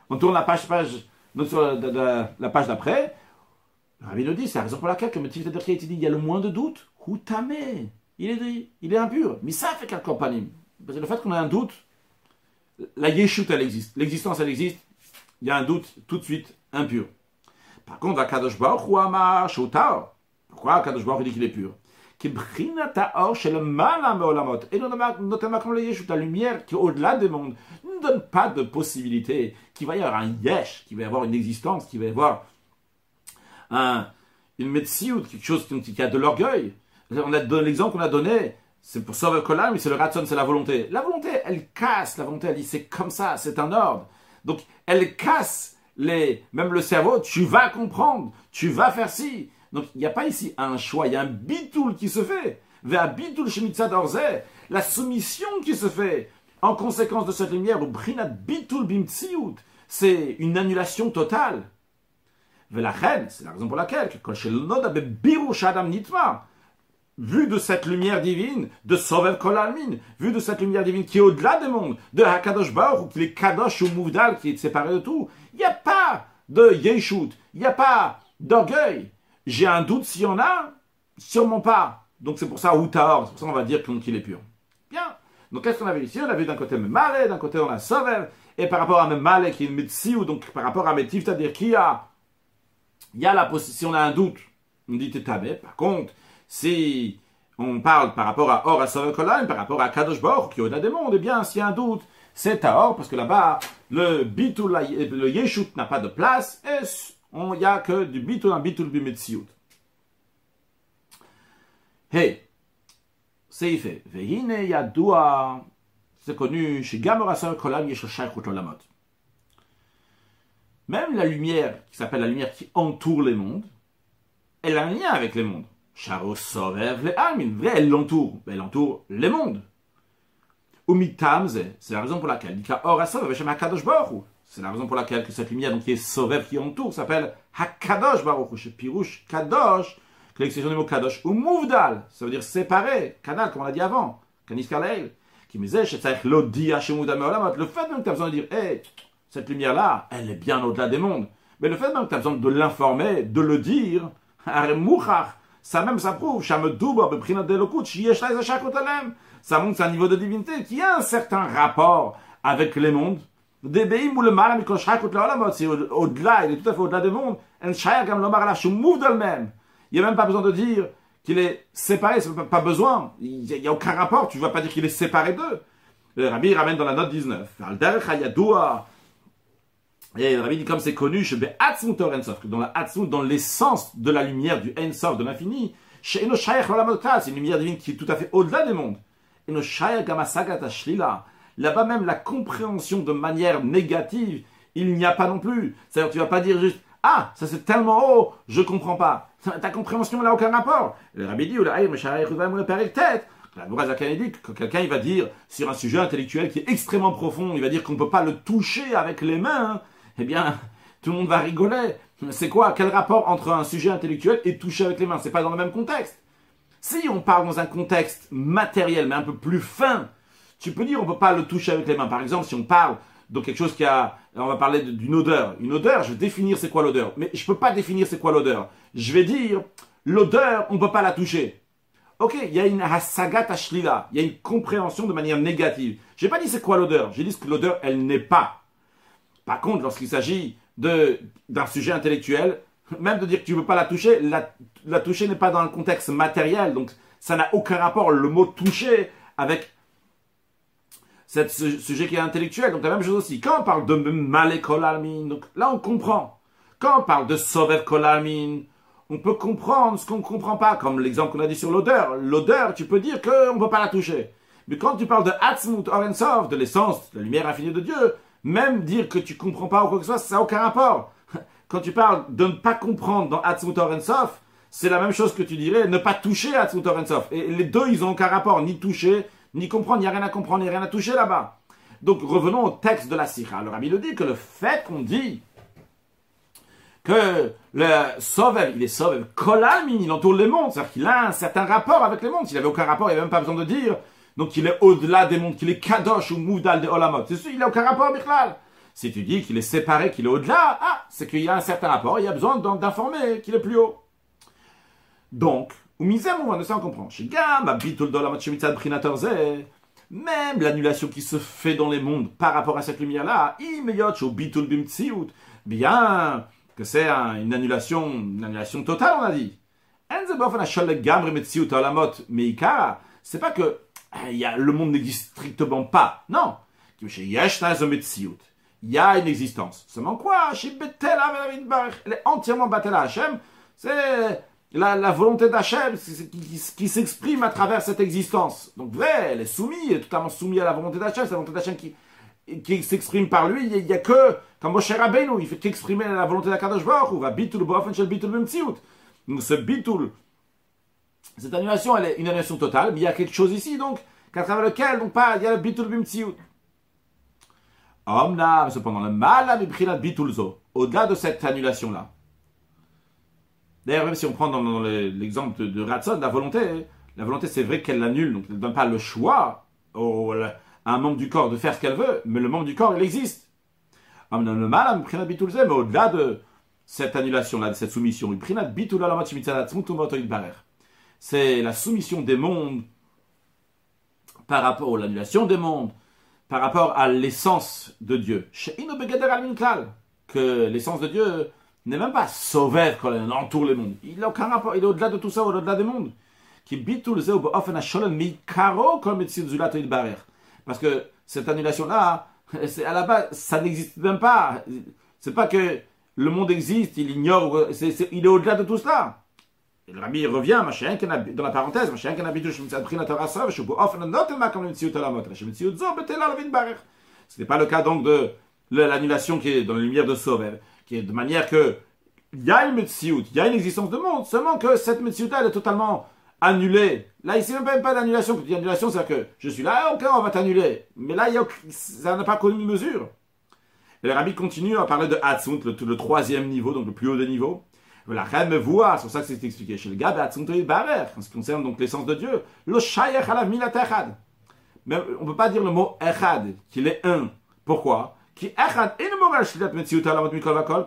On tourne la page, page sur la, page d'après, le rabbi nous dit, c'est la raison pour laquelle, comme Tifta a dit, il y a le moins de doute, il est, il est impur. Mais ça fait qu'un compagnie. Parce que le fait qu'on ait un doute, la yeshut, elle existe. L'existence, elle existe. Il y a un doute tout de suite impur. Par contre, Akadosh Baruch Hu Amar Pourquoi Akadosh Baruch dit qu'il est pur? Et notamment le yeshut, la lumière qui est au-delà des mondes, ne donne pas de possibilité qu'il va y avoir un yesh, qu'il va y avoir une existence, qu'il va y avoir un, une médecine, quelque chose qui a de l'orgueil. L'exemple qu'on a donné, c'est pour sauver mais c'est le ratson, c'est la volonté. La volonté, elle casse, la volonté, elle dit c'est comme ça, c'est un ordre. Donc, elle casse les, même le cerveau, tu vas comprendre, tu vas faire ci. Donc, il n'y a pas ici un choix, il y a un bitoul qui se fait. Vers bitoul la soumission qui se fait en conséquence de cette lumière, ou brinat bitoul bimtsiut, c'est une annulation totale. la reine, c'est la raison pour laquelle, vu de cette lumière divine, de Sovev Kolalmin, vu de cette lumière divine qui est au-delà des mondes, de Hakadosh Baruch, qui est Kadosh ou Mouvdal, qui est séparé de tout, il n'y a pas de Yeshut, il n'y a pas d'orgueil. J'ai un doute s'il y en a, sûrement pas. Donc c'est pour ça, ou c'est pour ça qu'on va dire qu'il est pur. Bien. Donc qu'est-ce qu'on avait ici? On a vu d'un côté Memale, d'un côté on a Sovev, et par rapport à Memale qui est une ou donc par rapport à Metiv, c'est-à-dire qu'il y a, il y a la si on a un doute, on dit Tetabé. Par contre, si on parle par rapport à Or à par rapport à Kadosh Baruch, qui est au-delà des mondes, eh bien, s'il y a un doute, c'est à Or, parce que là-bas, le bitul, le Yeshut n'a pas de place, il n'y a que du bitul, un bitul bimetziut. Hey, c'est fait. Vehine yadua, c'est connu chez Gamora Kolam Olamot. Même la lumière, qui s'appelle la lumière qui entoure les mondes, elle a un lien avec les mondes. Elle l'entoure. Elle entoure les mondes. c'est la raison pour laquelle c'est la raison pour laquelle que cette lumière donc, qui est Sovev, qui entoure, s'appelle Hakadosh Baruch Pirouche Kadosh, que l'expression du mot Kadosh, ou Mouvdal, ça veut dire séparé, Kanal, comme on l'a dit avant, Kanis Kaleil, qui me disait, le fait même que tu as besoin de dire, hé, cette lumière-là, elle est bien au-delà des mondes, mais le fait même que tu as besoin de l'informer, de le dire, ça même, ça prouve, ça montre un niveau de divinité qui a un certain rapport avec les mondes. Au-delà, il est tout à fait au-delà des mondes. Il n'y a même pas besoin de dire qu'il est séparé, c'est pas besoin. Il n'y a, aucun rapport, tu ne vas pas dire qu'il est séparé d'eux. Le Rabbi ramène dans la note 19. Et le Rabbi dit comme c'est connu, dans la dans l'essence de la lumière du Ensof, de l'infini, c'est une lumière divine qui est tout à fait au-delà des mondes. Là-bas même, la compréhension de manière négative, il n'y a pas non plus. C'est-à-dire, tu vas pas dire juste, ah, ça c'est tellement haut, je comprends pas. Ta compréhension n'a aucun rapport. Le Rabbi dit, tête. La dit quand quelqu'un il va dire sur un sujet intellectuel qui est extrêmement profond, il va dire qu'on ne peut pas le toucher avec les mains, eh bien, tout le monde va rigoler. C'est quoi? Quel rapport entre un sujet intellectuel et toucher avec les mains? C'est pas dans le même contexte. Si on parle dans un contexte matériel, mais un peu plus fin, tu peux dire on peut pas le toucher avec les mains. Par exemple, si on parle de quelque chose qui a, on va parler d'une odeur. Une odeur, je vais définir c'est quoi l'odeur. Mais je peux pas définir c'est quoi l'odeur. Je vais dire, l'odeur, on peut pas la toucher. Ok, il y a une hasagat ashlila, il y a une compréhension de manière négative. J'ai pas dit c'est quoi l'odeur, j'ai dit que l'odeur, elle n'est pas. Par contre, lorsqu'il s'agit d'un sujet intellectuel, même de dire que tu ne veux pas la toucher, la, toucher n'est pas dans le contexte matériel, donc ça n'a aucun rapport, le mot toucher, avec ce sujet qui est intellectuel. Donc la même chose aussi. Quand on parle de malé donc là on comprend. Quand on parle de kolalmin, on peut comprendre ce qu'on ne comprend pas, comme l'exemple qu'on a dit sur l'odeur. L'odeur, tu peux dire qu'on ne peut pas la toucher. Mais quand tu parles de Atzmut Orensov, de l'essence, de la lumière infinie de Dieu, même dire que tu comprends pas ou quoi que ce soit, ça n'a aucun rapport. Quand tu parles de ne pas comprendre dans Atzmut Orensov, c'est la même chose que tu dirais ne pas toucher Atzmut Orensov. Et les deux, ils n'ont aucun rapport, ni toucher, ni comprendre, il n'y a rien à comprendre, il n'y a rien à toucher là-bas. Donc revenons au texte de la Sira. Le Rabbi le dit que le fait qu'on dit que le Sovev, il est Sovev, il entoure les mondes, c'est-à-dire qu'il a un certain rapport avec les mondes. S'il n'avait aucun rapport, il n'y avait même pas besoin de dire donc il est au-delà des mondes, qu'il est Kadosh ou Moudal de Olamot. C'est sûr, il n'a aucun rapport, Bichlal. Si tu dis qu'il est séparé, qu'il est au-delà, ah, c'est qu'il y a un certain rapport, il y a besoin d'informer qu'il est plus haut. Donc, même l'annulation qui se fait dans les mondes par rapport à cette lumière-là, bien que c'est une annulation, une annulation totale, on a dit. C'est pas que a, le monde n'existe strictement pas. Non. Il y a une existence. Seulement quoi? Elle est entièrement Batel Hashem. C'est la, volonté d'Hachem qui, s'exprime à travers cette existence. Donc vrai, elle est soumise, elle est totalement soumise à la volonté d'Hachem, c'est la volonté d'Hachem qui, qui s'exprime par lui, il n'y a, que, comme Moshe Rabbeinu, il fait qu'exprimer la volonté d'Akadosh Baruch ou va bitul bofen shel bitul memtziut. Donc ce bitul, cette annulation, elle est une annulation totale, mais il y a quelque chose ici, donc, qu'à travers lequel, donc, pas, il y a le bitul memtziut. Omna, cependant, le mal a bitul zo, au-delà de cette annulation-là, D'ailleurs, même si on prend dans, l'exemple de, de la volonté, la volonté c'est vrai qu'elle l'annule, donc elle ne donne pas le choix à un membre du corps de faire ce qu'elle veut, mais le membre du corps, il existe. Mais au-delà de cette annulation-là, de cette soumission, c'est la soumission des mondes par rapport à l'annulation des mondes, par rapport à l'essence de Dieu. Que l'essence de Dieu n'est même pas quand il entoure le monde. Il n'a aucun rapport, il est au-delà de tout ça, au-delà des mondes. Parce que cette annulation-là, à la base, ça n'existe même pas. C'est pas que le monde existe, il ignore, il est au-delà de tout cela. Le rabbi revient, dans la parenthèse, ce n'est pas le cas donc de l'annulation qui est dans la lumière de est de manière que il y a une Metsiout, il y a une existence de monde, seulement que cette Metsiout elle est totalement annulée. Là, ici, même pas d'annulation. Quand tu dis annulation, c'est que je suis là, ok, on va t'annuler. Mais là, il y a, ça n'a pas connu une mesure. Et le rabbi continue à parler de Hatsunt, le, troisième niveau, donc le plus haut des niveaux. La reine voit, c'est pour ça que c'est expliqué chez le gars, Hatsunt et Barer, en ce qui concerne donc l'essence de Dieu. Le Shayach ala milatechad. Mais on ne peut pas dire le mot Echad, qu'il est un. Pourquoi? Qui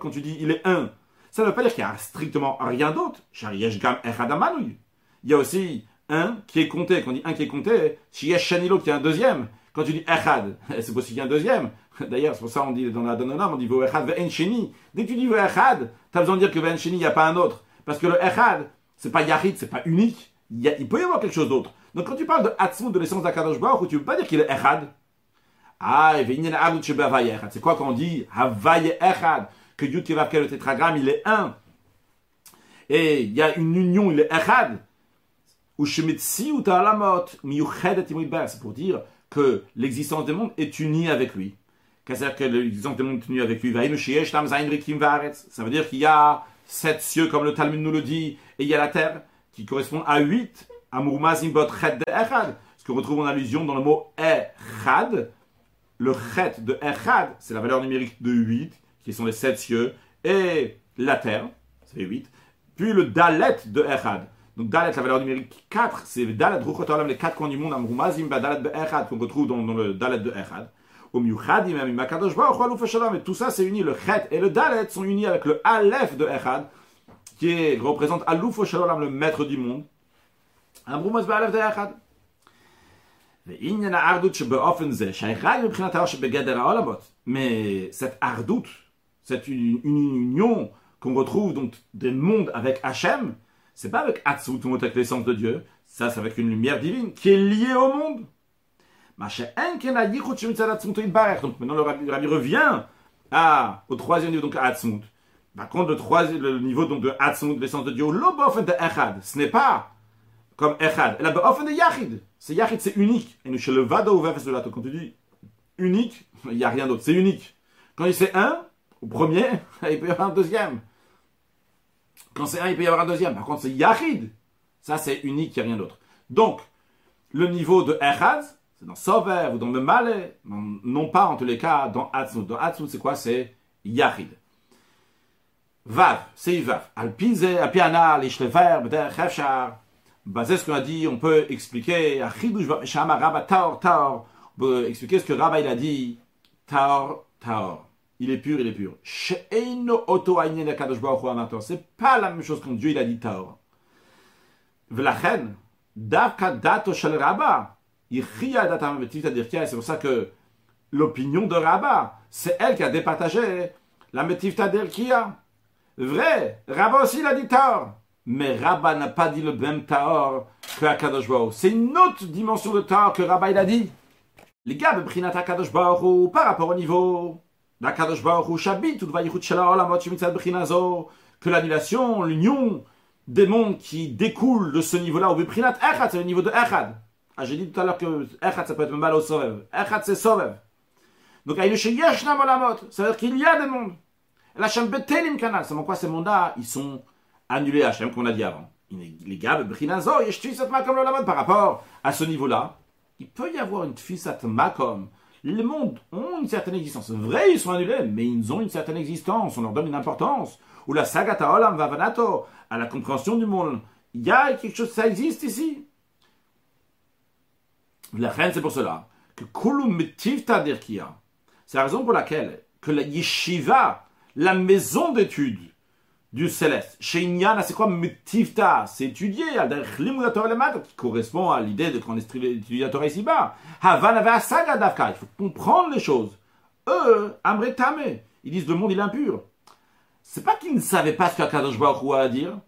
quand tu dis il est un, ça ne veut pas dire qu'il n'y a strictement rien d'autre. Il y a aussi un qui est compté. Quand on dit un qui est compté, si y Shanilo qui est un deuxième, quand tu dis Echad, c'est possible qu'il y ait un deuxième. D'ailleurs, c'est pour ça qu'on dit dans la Dononam, on dit Echad Ve'en Sheni. Dès que tu dis Echad, tu as besoin de dire que Ve'en Sheni, il n'y a pas un autre. Parce que le Echad, c'est pas Yahid, c'est pas unique. Il, y a, il, peut y avoir quelque chose d'autre. Donc quand tu parles de Hatzmut, de l'essence d'Akadosh Baruch, tu ne veux pas dire qu'il est Echad. Ah, c'est quoi quand on dit Que Dieu le tétragramme, il est un. Et il y a une union, il est Echad. C'est pour dire que l'existence des mondes est unie avec lui. C'est-à-dire que l'existence des mondes est unie avec lui. Ça veut dire qu'il y a sept cieux, comme le Talmud nous le dit, et il y a la terre, qui correspond à huit. Ce qu'on retrouve en allusion dans le mot Echad, le chet de Echad, c'est la valeur numérique de 8, qui sont les 7 cieux, et la terre, c'est 8, puis le dalet de Echad. Donc dalet, la valeur numérique 4, c'est dalet ruchotolam, les 4 coins du monde, amrumazim, dalet de Echad, qu'on retrouve dans, le dalet de Echad. Et tout ça c'est uni, le chet et le dalet sont unis avec le aleph de Echad, qui représente alouf le maître du monde. Amrumaz aleph de Echad. Mais cette ardout, cette une, union qu'on retrouve donc des mondes avec Hachem, c'est pas avec Atzut, avec l'essence de Dieu, ça c'est avec une lumière divine qui est liée au monde. Maintenant le rabbi, revient au troisième niveau, donc. Par contre, le, troisième, niveau donc, de l'essence de Dieu, Echad, ce n'est pas comme Echad, de. C'est Yachid, c'est unique. Et nous, chez le Vado ou quand tu dis unique, il n'y a rien d'autre, c'est unique. Quand il c'est un, au premier, il peut y avoir un deuxième. Quand c'est un, il peut y avoir un deuxième. Par contre, c'est Yachid. Ça, c'est unique, il n'y a rien d'autre. Donc, le niveau de Echad, c'est dans Sover ou dans le Malé, non pas en tous les cas dans Atzmut. Dans Atzmut, c'est quoi? C'est Yachid. Vav, c'est Vav. Alpize, Apiana, Lishlever, Beder, Chefchar, basé ce qu'on a dit, on peut expliquer, on peut expliquer ce que Rabba il a dit, Taor, Taor. il est pur, il est pur. C'est pas la même chose quand Dieu il a dit Taor. V'lachen, davka dato shel Rabba. C'est pour ça que l'opinion de Rabba, c'est elle qui a départagé la metivta dirkia. Vrai, Rabba aussi il dit Taor. Mais Rabba n'a pas dit le même Taor que Akadosh. C'est une autre dimension de Taor que Rabba il a dit. Les gars, Brinat Akadosh Baruch par rapport au niveau d'Akadosh Baruch Shabit, ou Vayichut Shela Olamot Shemitzad Brinazo, que l'annulation, l'union des mondes qui découlent de ce niveau-là, ou Brinat Echad, c'est le niveau de Echad. Ah, j'ai dit tout à l'heure que Echad, ça peut être mal au Sovev. Echad, c'est Sovev. Donc, Aïnu Sheyeshnam Olamot, ça veut dire qu'il y a des mondes. La Shem Betelim Kanal, c'est quoi ces mondes-là Ils sont annulés à Hachem, qu'on a dit avant. Les gars, Brinazo, Yeshtuisat Makom Olamot, par rapport à ce niveau-là, il peut y avoir une Tfisat Makom. Les mondes ont une certaine existence. Vrai, ils sont annulés, mais ils ont une certaine existence. On leur donne une importance. Ou la Sagata Olam Vavanato, à la compréhension du monde. Il y a quelque chose, ça existe ici. La reine, c'est pour cela que Kulum c'est la raison pour laquelle que la yeshiva, la maison d'études du céleste, chez Inyana, c'est quoi Metivta C'est étudier, qui correspond à l'idée de qu'on étudie la Torah ici-bas. Il faut comprendre les choses. Eux, Amretame, ils disent le monde il est impur. C'est pas qu'ils ne savaient pas ce qu'Akadosh Baruch a à dire.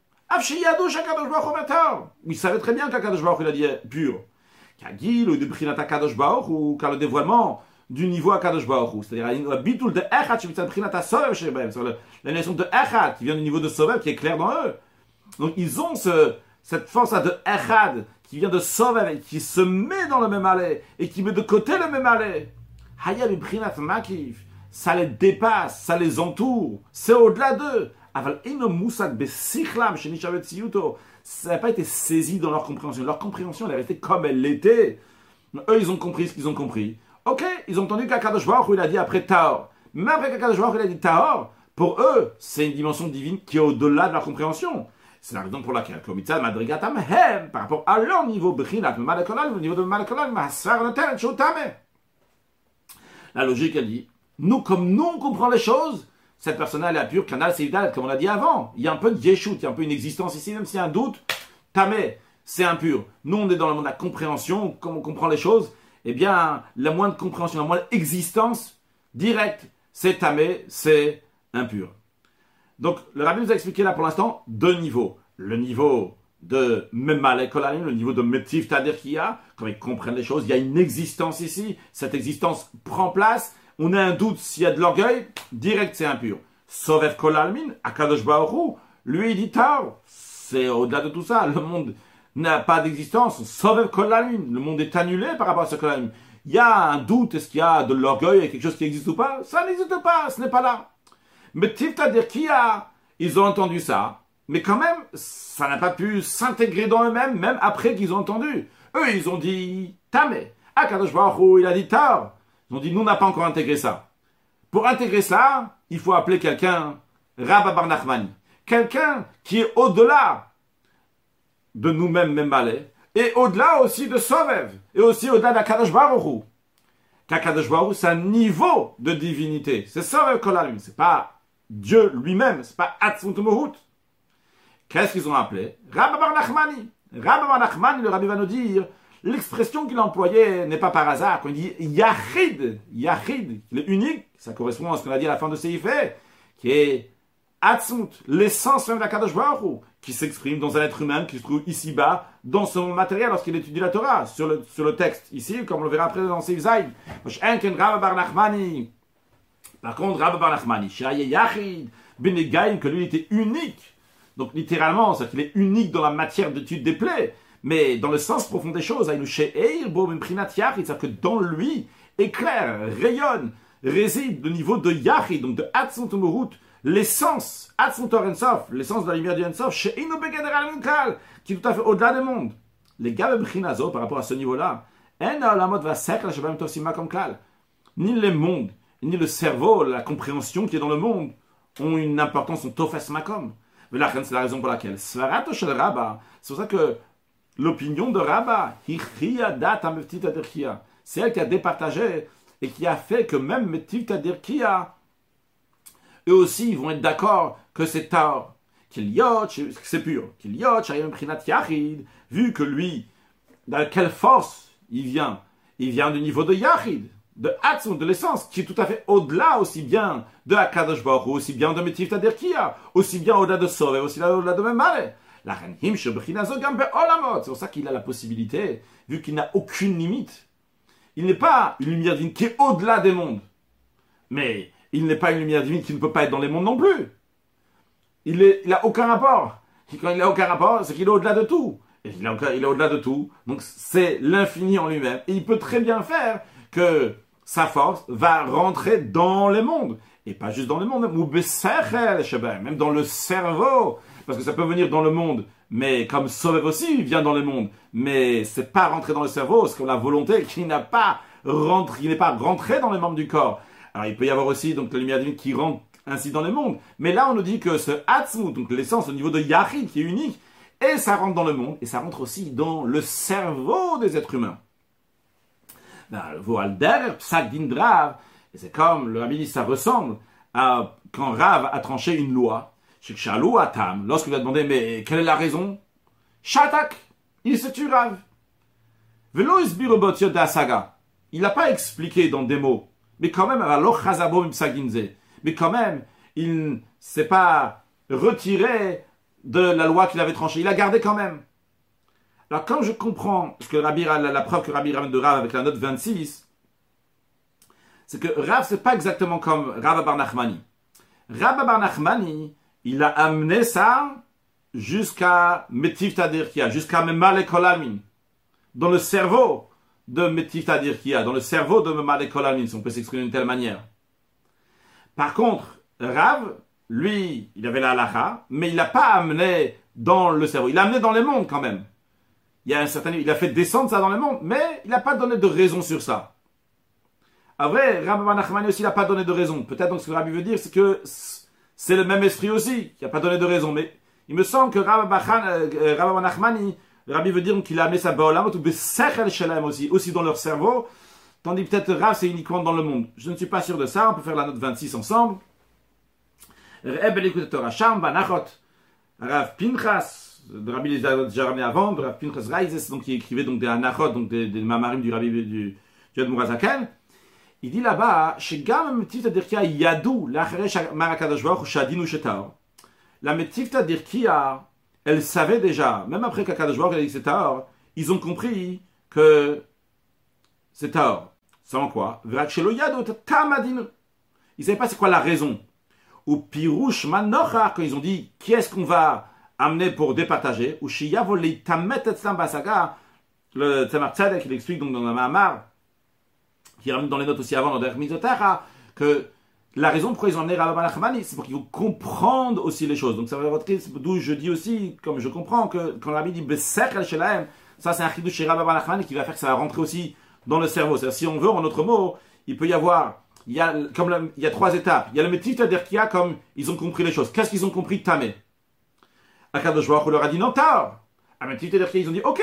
Ils savaient très bien qu'Akadosh Baruch Hu a dit pur. Kagil ou de Baruch Hu, car le dévoilement du niveau Akadosh Baruch c'est-à-dire la notion de Echad qui vient du niveau de Sovev qui est clair dans eux. Donc ils ont ce, cette force de Echad qui vient de et qui se met dans le même allée et qui met de côté le même allée. Hayab Brinat Makif, ça les dépasse, ça les entoure, c'est au-delà d'eux. Aval Eno Moussak Besichlam Shenishavet Siyuto, ça n'a pas été saisi dans leur compréhension. Leur compréhension, elle est restée comme elle l'était. Eux, ils ont compris ce qu'ils ont compris. Ok, ils ont entendu qu'Akadosh Baruch il a dit après Taor. Mais après qu'Akadosh Baruch il a dit Taor, pour eux, c'est une dimension divine qui est au-delà de leur compréhension. C'est la raison pour laquelle, comme Madrigatam Hem, par rapport à leur niveau Bechinat, le niveau de Malakolal, Mahasar Noten, Shotame. La logique, elle dit, nous, comme nous, on comprend les choses, cette personne-là, elle est pure canal sévidal, comme on l'a dit avant. Il y a un peu de yeshut, il y a un peu une existence ici, même s'il y a un doute, tamé, c'est impur. Nous, on est dans le monde de la compréhension, comme on comprend les choses, eh bien, la moindre compréhension, la moindre existence directe, c'est tamé, c'est impur. Donc, le rabbi nous a expliqué là pour l'instant deux niveaux. Le niveau de Kolalim, le niveau de Metiv Tadir qu'il y a, quand ils comprennent les choses, il y a une existence ici, cette existence prend place, on a un doute s'il y a de l'orgueil, direct c'est impur. Sovev Kolalmin, Akadosh Baoru, lui il dit Tao, c'est au-delà de tout ça, le monde n'a pas d'existence. Sovev Kolalmin, le monde est annulé par rapport à ce Kolalmin. Il y a un doute, est-ce qu'il y a de l'orgueil, quelque chose qui existe ou pas? Ça n'existe pas, ce n'est pas là. Mais Tifta dire qui a, ils ont entendu ça, mais quand même, ça n'a pas pu s'intégrer dans eux-mêmes, même après qu'ils ont entendu. Eux, ils ont dit Tamé. Akadosh Baruch il a dit Tar. Ils ont dit, nous, on n'a pas encore intégré ça. Pour intégrer ça, il faut appeler quelqu'un Rabba Bar Nachmani. Quelqu'un qui est au-delà de nous-mêmes, même malais, et au-delà aussi de Sovev, et aussi au-delà d'Akadosh Baruch Qu'Akadosh Baruch c'est un niveau de divinité. C'est Sovev Kolalim, c'est pas Dieu lui-même, c'est pas Atzmut Qu'est-ce qu'ils ont appelé? Rabba Bar Nachmani. Rabba Bar Nachmani, le rabbi va nous dire, L'expression qu'il employait n'est pas par hasard. Quand il dit Yachid, Yachid, le unique, ça correspond à ce qu'on a dit à la fin de Seifé, qui est Atzmut, l'essence même de la Kadosh Baruch qui s'exprime dans un être humain qui se trouve ici-bas, dans son matériel lorsqu'il étudie la Torah, sur le, texte, ici, comme on le verra après dans Seif Zayn. Par contre, Rabba Bar Nachmani, Yachid, que lui était unique. Donc littéralement, c'est-à-dire qu'il est unique dans la matière d'étude des plaies mais dans le sens profond des choses, c'est-à-dire que dans lui éclaire, rayonne, réside le niveau de Yahi, donc de Hatzon l'essence, l'essence de la lumière du Ensof, chez qui est tout à fait au-delà du monde. Les gars par rapport à ce niveau-là, ni les mondes, ni le cerveau, la compréhension qui est dans le monde, ont une importance en Tofes Makom. Mais c'est la raison pour laquelle. C'est pour ça que l'opinion de Rabba, c'est elle qui a départagé et qui a fait que même Metiv Tadirkia, eux aussi, ils vont être d'accord que c'est Taor. Qu'il yot, c'est pur. Qu'il yot, prinat yachid, vu que lui, dans quelle force il vient? Il vient du niveau de yachid, de Hatzon, de l'essence, qui est tout à fait au-delà aussi bien de Akadosh Baruch aussi bien de Metiv Taderkia, aussi bien au-delà de Sove, aussi au-delà de Memare. C'est pour ça qu'il a la possibilité, vu qu'il n'a aucune limite. Il n'est pas une lumière divine qui est au-delà des mondes. Mais il n'est pas une lumière divine qui ne peut pas être dans les mondes non plus. Il n'a aucun rapport. quand il n'a aucun rapport, c'est qu'il est au-delà de tout. Il est, au-delà de tout. Donc c'est l'infini en lui-même. Et il peut très bien faire que sa force va rentrer dans les mondes. Et pas juste dans les mondes, même dans le cerveau parce que ça peut venir dans le monde, mais comme Solev aussi vient dans le monde, mais c'est pas rentré dans le cerveau, c'est comme la volonté qui n'a pas rentré, qui n'est pas rentré dans les membres du corps. Il peut y avoir aussi donc la lumière divine qui rentre ainsi dans le monde, mais là on nous dit que ce Hatzmut, donc l'essence au niveau de Yahid qui est unique, et ça rentre dans le monde, et ça rentre aussi dans le cerveau des êtres humains. Ben, Voalder, et c'est comme le rabbi dit, ça ressemble à quand Rav a tranché une loi, Atam, lorsqu'il a demandé, mais quelle est la raison? Shatak, il se tue Rav. Velo saga. Il n'a pas expliqué dans des mots, mais quand même, mais quand même, il ne s'est pas retiré de la loi qu'il avait tranchée. Il a gardé quand même. Alors, quand je comprends ce que Rabbi, la, preuve que Rabbi ramène de Rav avec la note 26, c'est que Rav, c'est pas exactement comme Rav Bar Nachmani. Rav Bar Nachmani, il a amené ça jusqu'à Metiv Tadirkia, jusqu'à Memale Kolamin, dans le cerveau de Metiv Tadirkia, dans le cerveau de Memale Kolamin, si on peut s'exprimer d'une telle manière. Par contre, Rav, lui, il avait la halakha, mais il n'a pas amené dans le cerveau. Il l'a amené dans les mondes quand même. Il, y a un certain, il a fait descendre ça dans les mondes, mais il n'a pas donné de raison sur ça. En vrai, Rav Nachmani aussi n'a pas donné de raison. Peut-être donc ce que Rabbi veut dire, c'est que c'est le même esprit aussi, qui n'a pas donné de raison. Mais il me semble que Rabbi euh, Nachmani, le Rabbi veut dire qu'il a amené sa Baolamot ou Besechel Shalem aussi, aussi dans leur cerveau. Tandis peut-être Rav, c'est uniquement dans le monde. Je ne suis pas sûr de ça. On peut faire la note 26 ensemble. Rav Pinchas, le Rabbi les a déjà ramenés avant, Rav Pinchas Reizes, donc qui écrivait donc des anachot, donc des, des mamarim du Rabbi du, du Admurazakel. Il dit là-bas, Shegam Metifta Dirkia Yadou, l'Acharesh Marakadosh Baruch Shadinu Shetar. La Metifta Dirkia, elle savait déjà, même après qu'Akadosh Baruch a dit que c'est Tahor, ils ont compris que c'est Tahor. Sans quoi Ils ne savaient pas c'est quoi la raison. Ou Pirouche Manocha, quand ils ont dit qui est-ce qu'on va amener pour départager, ou Shiyavoli Tamet Etzlam Basaga, le Tzemar Tzadek, il explique donc dans le Mahamar, qui ramène dans les notes aussi avant dans Mizotara, que la raison pourquoi ils ont emmené Rabbi Nachmani, c'est pour qu'ils comprendre aussi les choses. Donc ça va être d'où je dis aussi, comme je comprends, que quand Rabbi dit Beser Shelaem, ça c'est un chidou chez Rabbi Nachmani qui va faire que ça va rentrer aussi dans le cerveau. C'est-à-dire, si on veut, en autre mot, il peut y avoir, il y a, comme il y a trois étapes. Il y a le y a comme ils ont compris les choses. Qu'est-ce qu'ils ont compris Tamé Akadosh Baruch leur a dit non, tard. À c'est-à-dire qu'ils ont dit ok,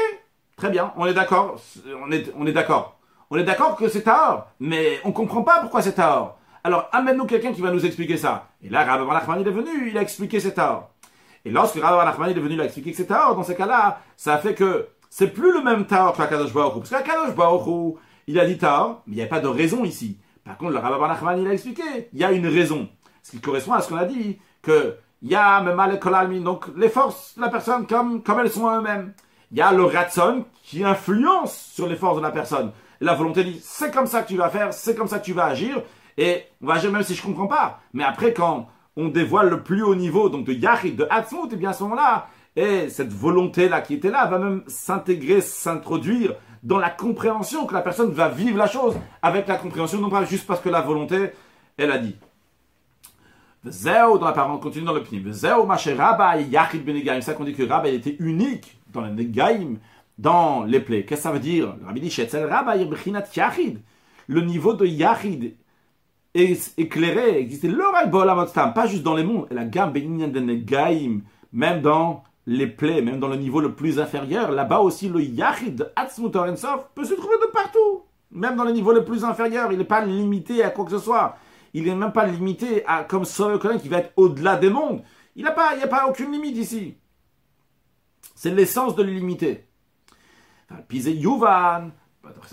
très bien, on est d'accord, on est, on est d'accord. On est d'accord que c'est Tahor, mais on comprend pas pourquoi c'est Tahor. Alors amène-nous quelqu'un qui va nous expliquer ça. Et là, Rabbi Nachman est venu, il a expliqué c'est Tahor. Et lorsque Rabbi Nachman est venu, il a expliqué c'est Tahor, dans ce cas-là, ça fait que c'est plus le même Tahor que Kadosh Baruch Parce qu'Akadosh Baruch il a dit Tahor, mais il n'y a pas de raison ici. Par contre, le Rabbi Nachman, il a expliqué, il y a une raison. Ce qui correspond à ce qu'on a dit, que il y a même donc les forces de la personne comme, comme elles sont elles-mêmes. Il y a le ratson qui influence sur les forces de la personne la volonté dit, c'est comme ça que tu vas faire, c'est comme ça que tu vas agir, et on va agir même si je comprends pas. Mais après, quand on dévoile le plus haut niveau, donc de Yahid, de Hatzmut, et eh bien à ce moment-là, et cette volonté-là qui était là va même s'intégrer, s'introduire dans la compréhension que la personne va vivre la chose avec la compréhension, non pas juste parce que la volonté, elle a dit. Zéo, dans la parole, on continue dans le pnim. Zéo, ma Rabba, Yachid ben Ça qu'on dit que Rabba, il était unique dans le Negaim dans les plaies. Qu'est-ce que ça veut dire? Rabbi dit Le niveau de Yachid éclairé, existait pas juste dans les mondes, la gamme de même dans les plaies, même dans le niveau le plus inférieur. Là-bas aussi, le Yachid Atzmutor peut se trouver de partout, même dans les niveaux les plus inférieurs. Il n'est pas limité à quoi que ce soit. il n'est même pas limité à comme Sauveur qui va être au-delà des mondes. Il n'y a, pas, il a pas aucune limite ici. C'est l'essence de l'illimité. Yuvan,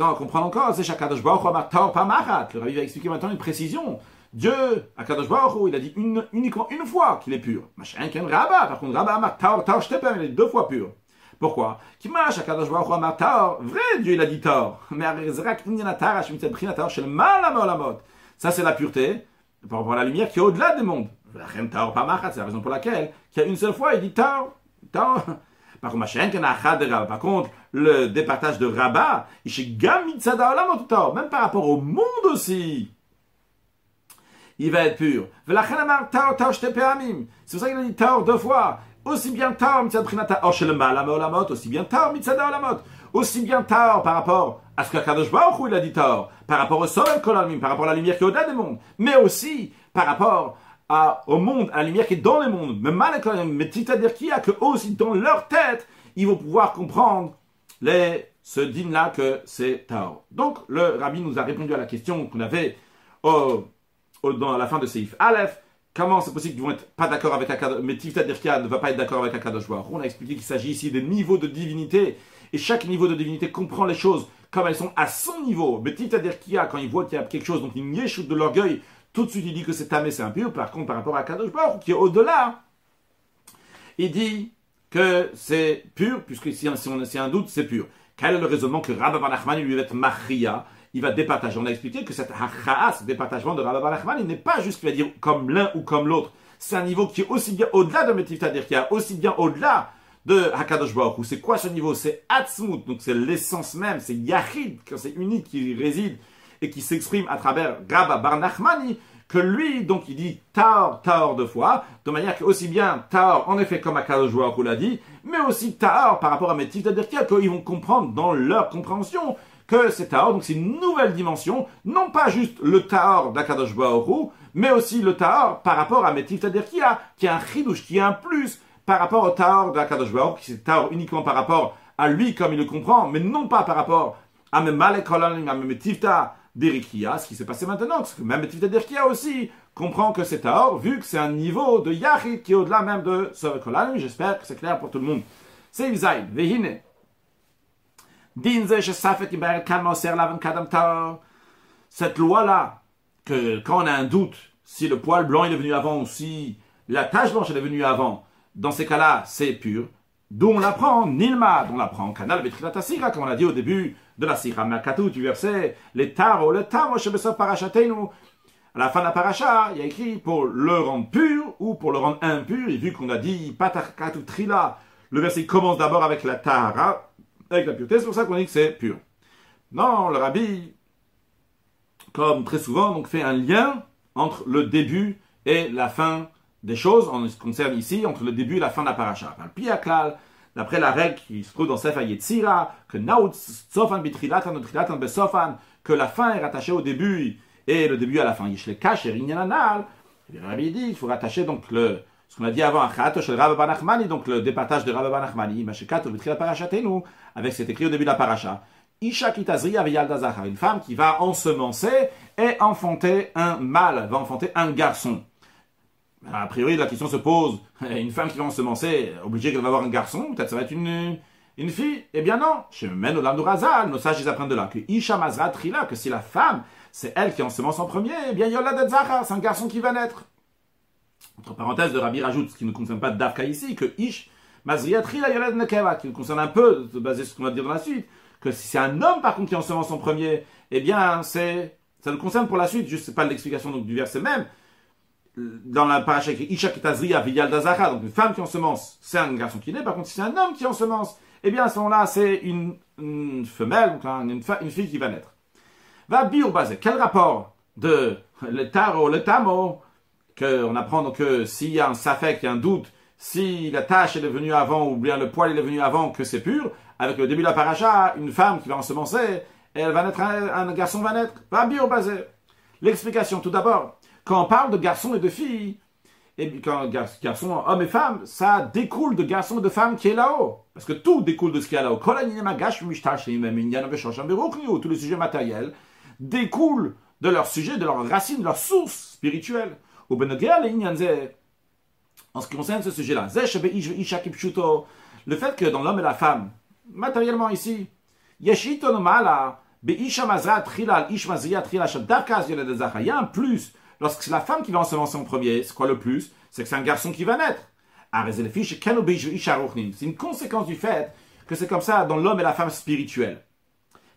on comprend encore, c'est Shakadosh Baruch Le rabbi va expliquer maintenant une précision. Dieu, Akadosh Baruch il a dit une, uniquement une fois qu'il est pur. Machin, qu'un Rabba, par contre, Rabba, Taor, Taor, il est deux fois pur. Pourquoi? Kimash, Akadosh Baruch Taor, vrai, Dieu, il a dit Taor. Mais Arizrak, Inyanatar, Hashim Tzedbrin, Taor, Shel Malamolamot. Ça, c'est la pureté, par rapport à la lumière qui est au-delà des mondes. C'est la raison pour laquelle, qu'il y a une seule fois, il dit Taor, Taor. Par contre, le départage de Rabat, même par rapport au monde aussi, il va être pur. C'est pour ça qu'il a dit Taor deux fois. Aussi bien Taor mitzad prinata olamot, aussi bien Taor olamot. Aussi bien Taor par rapport à ce qu'Akadosh Baruch il a dit Taor, par rapport au soleil kolamim, par rapport à la lumière qui est au-delà des mondes, mais aussi par rapport au monde, à la lumière qui est dans les mondes, mais c'est-à-dire qu'il y a que aussi dans leur tête, ils vont pouvoir comprendre les, ce din-là que c'est Tao. Donc, le rabbi nous a répondu à la question qu'on avait au, dans la fin de Seif Aleph. Comment c'est possible qu'ils vont pas d'accord avec Akadosh, mais Tifta ne va pas être d'accord avec Akadosh On a expliqué qu'il s'agit ici des niveaux de divinité, et chaque niveau de divinité comprend les choses comme elles sont à son niveau. Mais Tifta quand il voit qu'il y a quelque chose, donc il yéchoute de l'orgueil, tout de suite, il dit que c'est tamé, c'est impur. Par contre, par rapport à Kadosh Baruch, qui est au-delà, il dit que c'est pur, puisque si, on, a un doute, c'est pur. Quel est le raisonnement que Rabbi Nachman lui va être machria Il va départager. On a expliqué que cette hachaas, ce départagement de Rabbi Nachman, il n'est pas juste qu'il va dire comme l'un ou comme l'autre. C'est un niveau qui est aussi bien au-delà de Metif c'est-à-dire qui est aussi bien au-delà de Hakadosh Baruch C'est quoi ce niveau? C'est Atzmut, donc c'est l'essence même, c'est Yachid, c'est unique qui réside et qui s'exprime à travers Rabba Bar Nachmani, que lui, donc il dit Taor, Taor deux fois, de manière que aussi bien Taor, en effet, comme Akadosh Baruch l'a dit, mais aussi Taor par rapport à Métis, c'est-à-dire qu'ils vont comprendre dans leur compréhension que c'est Taor, donc c'est une nouvelle dimension, non pas juste le Taor d'Akadosh Baruch mais aussi le Taor par rapport à Métis, c'est-à-dire qu'il y a, qui a un chidouche, qui a un plus par rapport au Taor d'Akadosh Baruch qui c'est Taor uniquement par rapport à lui comme il le comprend, mais non pas par rapport ce qui s'est passé maintenant, parce que même Tifta d'Erikia aussi comprend que c'est Taor, vu que c'est un niveau de Yahid qui est au-delà même de Sovekolam. J'espère que c'est clair pour tout le monde. C'est Izaïd, Vehine. Cette loi-là, que quand on a un doute, si le poil blanc est devenu avant ou si la tache blanche est devenue avant, dans ces cas-là, c'est pur. D'où on l'apprend, Nilma, on l'apprend, Kanal Betrilatasira, comme on l'a dit au début de la Sira Merkatou, du verset, les Taro, le Taro, Shebesov Parachatenu. À la fin de la paracha, il y a écrit pour le rendre pur ou pour le rendre impur, et vu qu'on a dit Patakatu Trila, le verset commence d'abord avec la Tahara, avec la pureté, c'est pour ça qu'on dit que c'est pur. Non, le rabbi, comme très souvent, donc fait un lien entre le début et la fin des choses, en ce qui concerne ici, entre le début et la fin de la paracha. D'après la règle qui se trouve dans Sefer Yetzira, que que la fin est rattachée au début et le début à la fin. Yishle Rabbi dit il faut rattacher donc ce qu'on a dit avant, donc le départage de Rabbi Banachmani, avec cet écrit au début de la paracha. Isha Kitazri une femme qui va ensemencer et enfanter un mâle, va enfanter un garçon. A priori, la question se pose, une femme qui va ensemencer, obligée qu'elle va avoir un garçon, peut-être ça va être une, une fille? Eh bien non, chez Mène au Razal, nos sages ils apprennent de là, que Isha Mazra Trila, que si la femme, c'est elle qui ensemence en premier, eh bien Yola Zahar, c'est un garçon qui va naître. Entre parenthèses, le Rabbi rajoute, ce qui ne concerne pas Dafka ici, que Ish Mazria Trila Yolad Nekeva, qui nous concerne un peu, basé sur ce qu'on va dire dans la suite, que si c'est un homme par contre qui ensemence en premier, eh bien c'est, ça nous concerne pour la suite, je sais pas l'explication du verset même, dans la paracha écrit Isha Kitazria Viyal donc une femme qui ensemence, c'est un garçon qui naît. Par contre, si c'est un homme qui ensemence, eh bien à ce moment-là, c'est une, femelle, donc une, fille qui va naître. Va basé. Quel rapport de le taro, le tamo, qu'on apprend donc que s'il y a un safek, il y a un doute, si la tâche est devenue avant, ou bien le poil est devenu avant, que c'est pur, avec le début de la paracha, une femme qui va ensemencer, elle va naître, un, garçon va naître. Va basé. L'explication, tout d'abord, quand on parle de garçons et de filles, et quand garçons, hommes et femmes, ça découle de garçons et de femmes qui est là-haut. Parce que tout découle de ce qui est là-haut. Tous les sujets matériels découlent de leur sujet, de leur racine, de leur source spirituelle. En ce qui concerne ce sujet-là, le fait que dans l'homme et la femme, matériellement ici, il y a un plus. Lorsque c'est la femme qui va ensemencer en premier, c'est quoi le plus? C'est que c'est un garçon qui va naître. C'est une conséquence du fait que c'est comme ça dans l'homme et la femme spirituelle.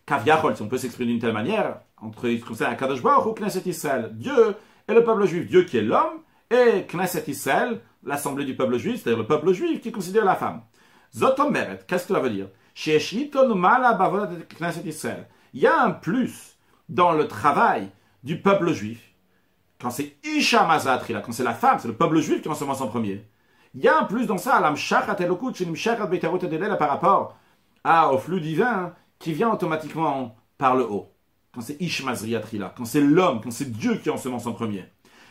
si on peut s'exprimer d'une telle manière, entre Kadosh Baruch ou Knesset Israël, Dieu et le peuple juif, Dieu qui est l'homme, et Knesset Israël, l'assemblée du peuple juif, c'est-à-dire le peuple juif qui considère la femme. Zotomeret, qu'est-ce que ça veut dire? Il y a un plus dans le travail du peuple juif. Quand c'est Isha Mazatri, quand c'est la femme, c'est le peuple juif qui ensemence en premier. Il y a un plus dans ça, par rapport à, au flux divin qui vient automatiquement par le haut. Quand c'est Ishmazriatrila, quand c'est l'homme, quand c'est Dieu qui ensemence en premier.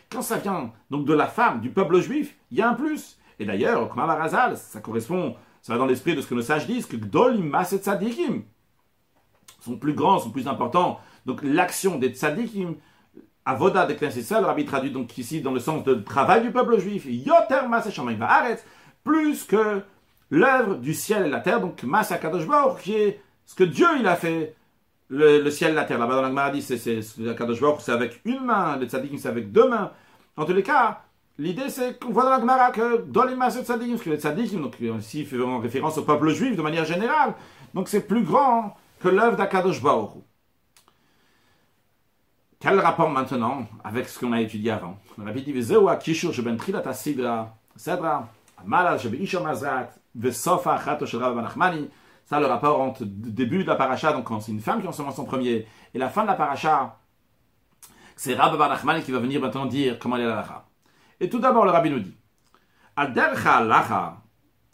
Quand ça vient donc de la femme, du peuple juif, il y a un plus. Et d'ailleurs, comme Razal, ça correspond, ça va dans l'esprit de ce que nos sages disent, que Gdolim Maset Tzadikim sont plus grands, sont plus importants. Donc l'action des Tzadikim, Avoda de Knesset, le rabbi traduit donc ici dans le sens de travail du peuple juif, Yoter Maset Shamayim plus que l'œuvre du ciel et la terre, donc Maset Kadosh qui est ce que Dieu il a fait le, ciel et la terre. Là-bas dans la Gemara dit c'est c'est avec une main, le tzadikim c'est avec deux mains. En tous les cas, l'idée c'est qu'on voit dans la Gemara que dans les masses tzadikim, que le tzadikim, donc ici il fait référence au peuple juif de manière générale, donc c'est plus grand que l'œuvre d'Akadosh Baruch. Quel rapport maintenant avec ce qu'on a étudié avant? Le rabbi dit kishur sheben sedra, malal shebe isha mazrat, vesofa achato shel ça, le rapport entre le début de la paracha, donc quand c'est une femme qui ensemence en premier, et la fin de la paracha, c'est Bar qui va venir maintenant dire comment est l'alacha. Et tout d'abord, le rabbi nous dit, al dercha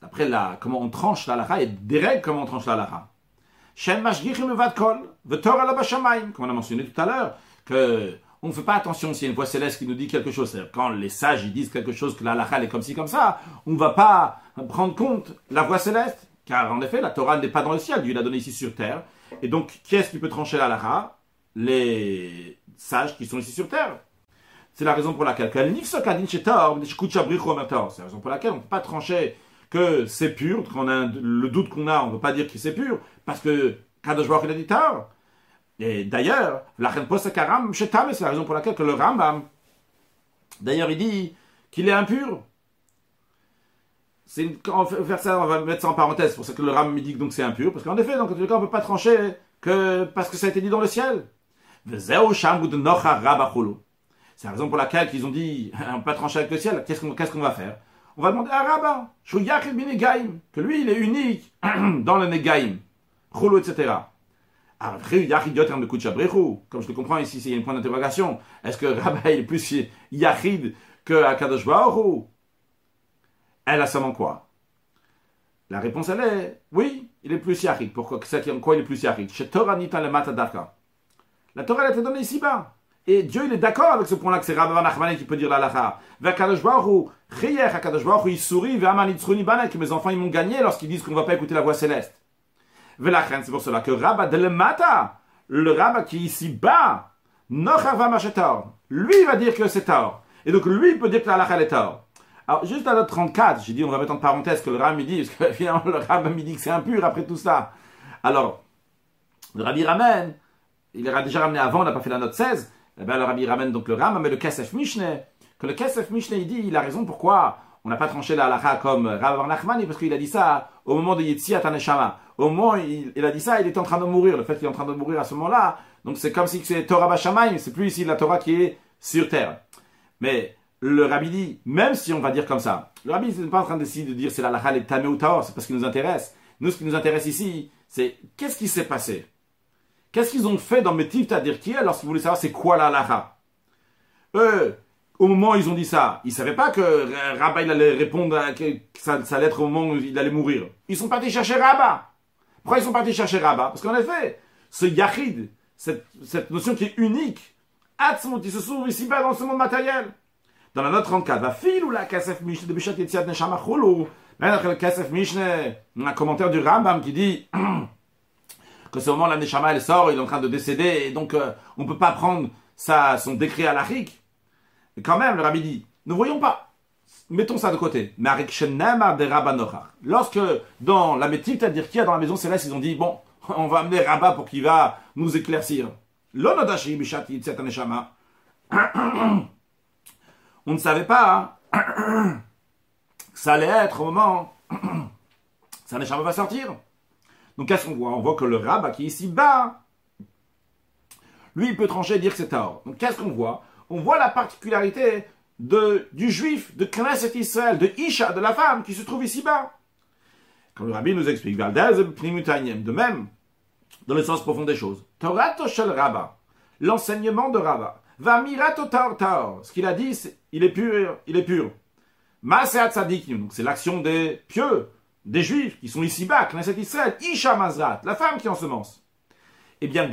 d'après la, comment on tranche l'alacha, et des règles comment on tranche l'alacha. Shem mashgichim comme on a mentionné tout à l'heure, on ne fait pas attention s'il y a une voix céleste qui nous dit quelque chose. Quand les sages ils disent quelque chose, que la est comme ci, comme ça, on ne va pas prendre compte la voix céleste. Car en effet, la Torah n'est pas dans le ciel, Dieu l'a donné ici sur terre. Et donc, qui est-ce qui peut trancher la Lara Les sages qui sont ici sur terre. C'est la raison pour laquelle. C'est la raison pour laquelle on ne peut pas trancher que c'est pur. Quand on a le doute qu'on a, on ne peut pas dire que c'est pur. Parce que Kadosh Baruch dit. Et d'ailleurs, c'est la raison pour laquelle que le Rambam, d'ailleurs, il dit qu'il est impur. C'est on va faire ça, on va mettre ça en parenthèse, pour ça que le Ram me dit donc c'est impur, parce qu'en effet, donc en tout cas, on peut pas trancher que parce que ça a été dit dans le ciel. C'est la raison pour laquelle ils ont dit, on peut pas trancher avec le ciel, qu'est-ce qu'on va faire? On va demander à Rabba, que lui, il est unique dans le Negaim, Cholo, etc. Comme je le comprends ici, il y a un point d'interrogation. Est-ce que Rabba est plus Yachid que Akadosh elle a seulement quoi? La réponse, elle est oui, il est plus yachid. Pourquoi? En quoi il est plus yachid? Chez Torah Nita le La Torah, elle a été donnée ici-bas. Et Dieu, il est d'accord avec ce point-là que c'est Rabbi Nachmani qui peut dire la lacha. Vakadosh Baruch HaKadosh Baruch il sourit, Ve'aman Yitzruni Bana, que mes enfants, ils m'ont gagné lorsqu'ils disent qu'on ne va pas écouter la voix céleste. Velachen, c'est pour cela que Rabba de Mata, le Rabba qui est Nochava Machetor, lui va dire que c'est tort. Et donc lui, peut dire que la lacha est tort. Alors, juste à la 34, j'ai dit, on va mettre en parenthèse que le Ram, dit, parce que finalement, le Ram, dit que c'est impur après tout ça. Alors, le Rabbi ramène, il a déjà ramené avant, on n'a pas fait la note 16, eh ben, le Rabbi ramène donc le Ram, mais le Kesef Mishneh, que le Kesef Mishneh, il dit, il a raison pourquoi on n'a pas tranché la halakha comme Rav Nachmani, parce qu'il a dit ça au moment de Yetziat Aneshama. Au moment où il, a dit ça, il est en train de mourir. Le fait qu'il est en train de mourir à ce moment-là, donc c'est comme si c'est Torah Bashamayim, c'est plus ici la Torah qui est sur terre. Mais le rabbi dit, même si on va dire comme ça, le rabbi n'est pas en train d'essayer de dire c'est la lacha et tamé ou taor, c'est pas ce qui nous intéresse. Nous, ce qui nous intéresse ici, c'est qu'est-ce qui s'est passé? Qu'est-ce qu'ils ont fait dans Métiv Tadirkiel lorsqu'ils voulaient savoir c'est quoi la lacha Eux, au moment où ils ont dit ça, ils ne savaient pas que Rabba il allait répondre à sa, lettre au moment où il allait mourir. Ils sont partis chercher Rabba. Pourquoi ils sont partis chercher Rabba Parce qu'en effet, ce Yachid, cette, notion qui est unique, Atzmut, il se trouve ici-bas dans ce monde matériel. Dans la note 34, va fil ou la Kasef Mishneh de Bishat Yetziat Neshama. Même le Kasef Mishneh, un commentaire du Rambam qui dit que ce moment la Neshama elle sort, il est en train de décéder, et donc euh, on peut pas prendre ça, son décret à l'Afrique. Quand même, le rabbi dit, ne voyons pas. Mettons ça de côté. Lorsque dans la métier, c'est-à-dire qu'il y a dans la maison céleste, ils ont dit, bon, on va amener Rabat pour qu'il va nous éclaircir. On ne savait pas hein, ça allait être au moment ça jamais va sortir. Donc qu'est-ce qu'on voit? On voit que le rabat qui est ici bas, lui il peut trancher et dire que c'est tort. Donc qu'est-ce qu'on voit? On voit la particularité du juif, de Knesset Israël, de Isha, de la femme qui se trouve ici bas. Quand le rabbi nous explique, de même, dans le sens profond des choses, Torah shel Rabba, l'enseignement de Rabba, va tar ce qu'il a dit, il est pur, il est pur. Donc c'est l'action des pieux, des juifs qui sont ici-bas, Knesset Israël, Isha Mazrat, la femme qui ensemence. Eh bien,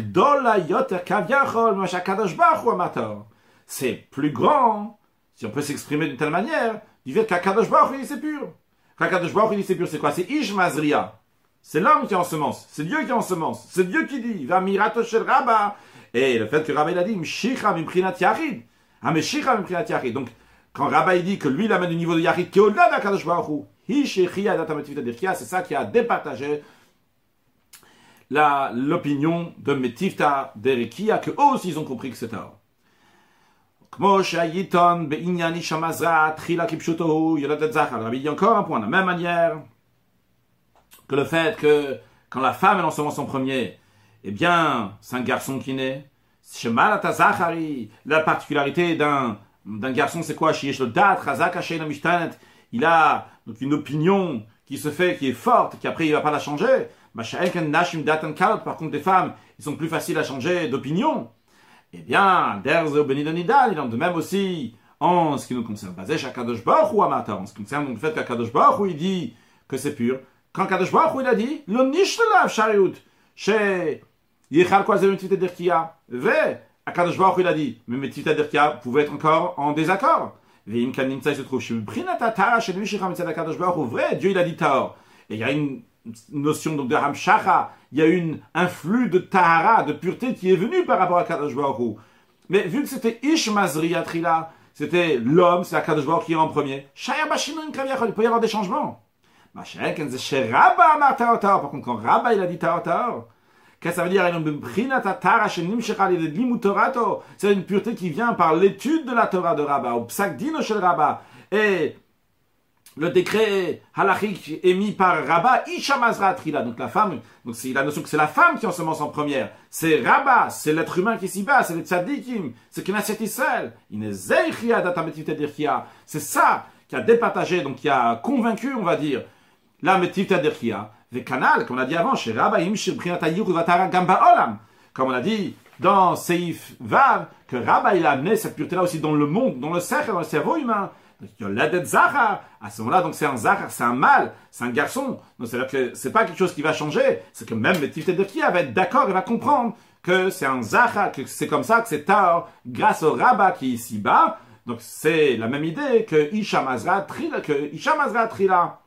c'est plus grand, si on peut s'exprimer d'une telle manière, du fait qu'Akadosh Baruch il c'est pur. Qu'Akadosh il c'est pur, c'est quoi? C'est Ish Mazria. C'est l'homme qui ensemence, c'est Dieu qui ensemence, c'est Dieu qui dit, va mirato shel Rabba. Et le fait que Rabba il a dit, Mshicha miprinat yachid. Ah, Mshicha miprinat yachid. Donc, quand Rabba il dit que lui il amène du niveau de Yachid qui est au-delà d'Akadosh Baruch c'est ça qui a départagé l'opinion de Metifta d'Erikia, que eux aussi ils ont compris que c'est tard. Il dit encore un point, de la même manière que le fait que quand la femme est en semence en premier, eh bien, c'est un garçon qui naît. La particularité d'un garçon, c'est quoi? Il a une opinion qui se fait, qui est forte, qui après il va pas la changer. Par contre, les femmes, ils sont plus faciles à changer d'opinion. Eh bien, derzo benidonidal, il en de même aussi en ce qui nous concerne. Basé Kadosh ou en ce qui concerne le fait qu'Akadosh Baruch il dit que c'est pur. Quand Kadosh Baruch il a dit, le nishtelav shariut, chez Yechal Kwazem Derkia, ve, Akadosh Baruch il a dit, mais Metivita Derkia pouvait être encore en désaccord. Veim Kanim se trouve chez Prinata Tara, chez lui, chez Akadosh Baruch vrai, Dieu il a dit Taor. Et il y a une notion donc de Ramshacha, il y a une, un flux de Tahara, de pureté qui est venu par rapport à Kadosh Mais vu que c'était Ish Trila, c'était l'homme, c'est Kadosh Baruch qui est en premier. Il peut y avoir des changements. Par contre, quand Rabba il a dit Taor, Qu'est-ce que ça veut dire C'est une pureté qui vient par l'étude de la Torah de Rabba, au psak shel Rabba. Et le décret halachique émis par Rabba, Isha Mazra Trila, donc la femme, donc c'est la notion que c'est la femme qui ensemence en première. C'est Rabba, c'est l'être humain qui est ici-bas, c'est le tzadikim, c'est Knesset Israël. C'est ça qui a départagé, donc qui a convaincu, on va dire, la Metivta Derkia. Les canals, comme on a dit avant, chez Rabba Shir Gamba Olam. Comme on a dit dans Seif Vav, que Rabba il a amené cette pureté-là aussi dans le monde, dans le cercle, dans le cerveau humain. L'adet Zahar, à ce moment-là, donc c'est un Zahar, c'est un mâle, c'est un garçon. Donc c'est-à-dire que c'est pas quelque chose qui va changer, c'est que même le de qui va être d'accord, il va comprendre que c'est un Zahar, que c'est comme ça, que c'est tard, grâce au Rabba qui est ici bas. Donc c'est la même idée que Isha Mazra Trila, que Isha Trila.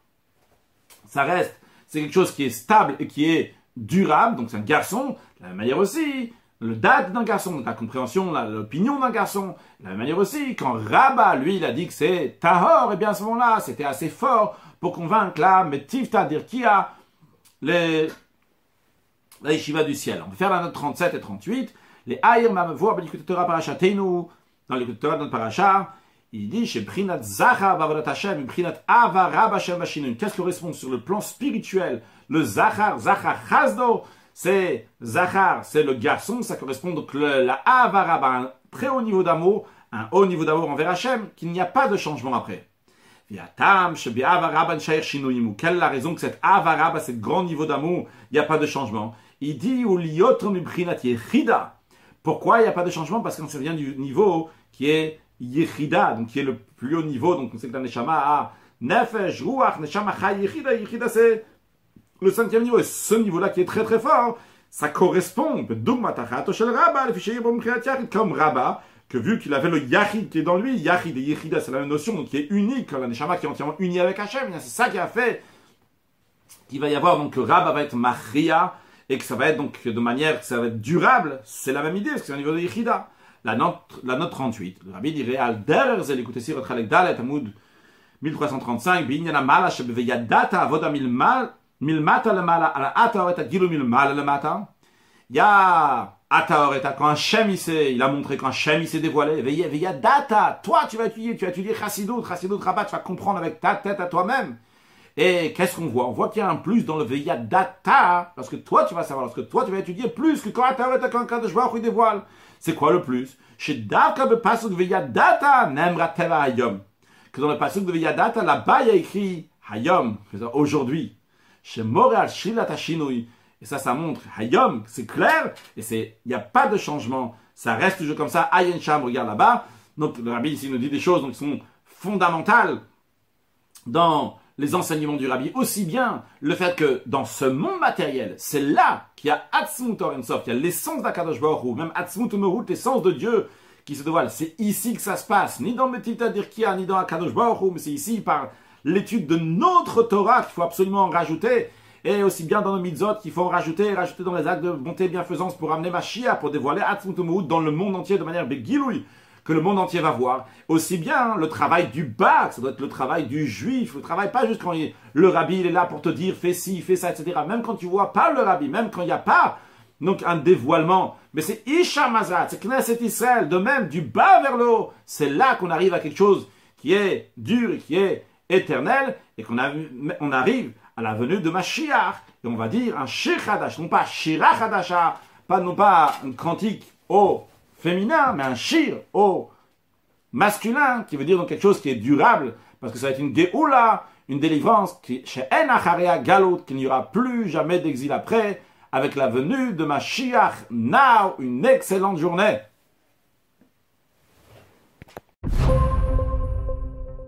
Ça reste, c'est quelque chose qui est stable et qui est durable, donc c'est un garçon, de la même manière aussi, le date d'un garçon, la compréhension, l'opinion d'un garçon. De la même manière aussi, quand Rabat, lui, il a dit que c'est Tahor, et eh bien à ce moment-là, c'était assez fort pour convaincre la Metivta a les, la yeshiva du ciel. On va faire la note 37 et 38. Les Aïr Mamavoa, l'écoute Torah Parashatenu, dans l'écoute Torah dans Parashat, il dit chez Prinat Zachar Bavodat Hashem, Prinat Hashem Qu'est-ce qui correspond sur le plan spirituel Le Zachar, Zachar Chazdo, c'est Zachar, c'est le garçon, ça correspond donc le, la Avaraba, un très haut niveau d'amour, un haut niveau d'amour envers Hachem, qu'il n'y a pas de changement après. Quelle est la raison que cette Avaraba, ce grand niveau d'amour, il n'y a pas de changement? Il dit Pourquoi il n'y a pas de changement? Parce qu'on se vient du niveau qui est Yechida, donc qui est le plus haut niveau, donc on sait que la Neshama a Nefesh, Ruach, Neshama Chai, Yechida c'est le cinquième niveau, et ce niveau-là qui est très très fort, ça correspond, comme Rabba, que vu qu'il avait le Yachid qui est dans lui, Yachid et Yechida, c'est la même notion, qui est unique, la Neshama qui est entièrement unie avec Hachem, c'est ça qui a fait qu'il va y avoir, donc que Rabba va être Mahria, et que ça va être donc de manière que ça va être durable, c'est la même idée, parce que c'est au niveau de Yechida. la note, la note 38. Le rabbi dirait Al der zel si votre Dalet Amoud 1335 Binyana mala shebeveyadata avoda milmal milmata lemala ala ataoreta gilu milmala lemata. Il y a Ataoreta, quand Hachem il, s'est- il a montré, quand Hachem il s'est dévoilé, veillez, veillez, data, toi tu vas étudier, tu vas étudier Chassidut, Chassidut Rabat, tu vas comprendre avec ta tête à toi-même. Et qu'est-ce qu'on voit? On voit qu'il y a un plus dans le veillà data, parce que toi tu vas savoir, parce que toi tu vas étudier plus que quand Ataoreta, quand Kadosh Baruch il dévoile. C'est quoi le plus? Chez Daka be pasuk veillà data, nemra teva hayom. Que dans le pasuk de veillà data, là-bas il y a écrit hayom, aujourd'hui. Chez Moral. Et ça, ça montre, Hayom, c'est clair, et c'est, il n'y a pas de changement. Ça reste toujours comme ça. Ayen Sham, regarde là-bas. Donc, le rabbi ici nous dit des choses qui sont fondamentales dans les enseignements du rabbi. Aussi bien le fait que dans ce monde matériel, c'est là qu'il y a Atzmut Orensof, il y a l'essence d'Akadosh Baruch même Atzmut Merut, l'essence de Dieu qui se dévoile. C'est ici que ça se passe, ni dans Metita Dirkia, ni dans Akadosh Baruch mais c'est ici par l'étude de notre Torah qu'il faut absolument en rajouter et aussi bien dans nos mitzvot qu'il faut en rajouter rajouter dans les actes de bonté et bienfaisance pour amener Mashiach, pour dévoiler Atzmut Merut dans le monde entier de manière begiloui que le monde entier va voir. Aussi bien le travail du bac, ça doit être le travail du juif, le travail pas juste quand le rabbi il est là pour te dire fais ci, fais ça, etc. Même quand tu vois pas le rabbi, même quand il n'y a pas donc un dévoilement. Mais c'est Isha Mazat, c'est Knesset Israël, de même du bas vers le haut. C'est là qu'on arrive à quelque chose qui est dur qui est éternel et qu'on arrive à la venue de Mashiach. Et on va dire un Shir Hadash, non pas Shirach Hadasha, pas non pas un cantique au féminin, mais un Shir au masculin, qui veut dire donc quelque chose qui est durable, parce que ça va être une Geoula, une délivrance, qui, chez En Acharea Galot, qu'il n'y aura plus jamais d'exil après, avec la venue de Mashiach. Now, une excellente journée.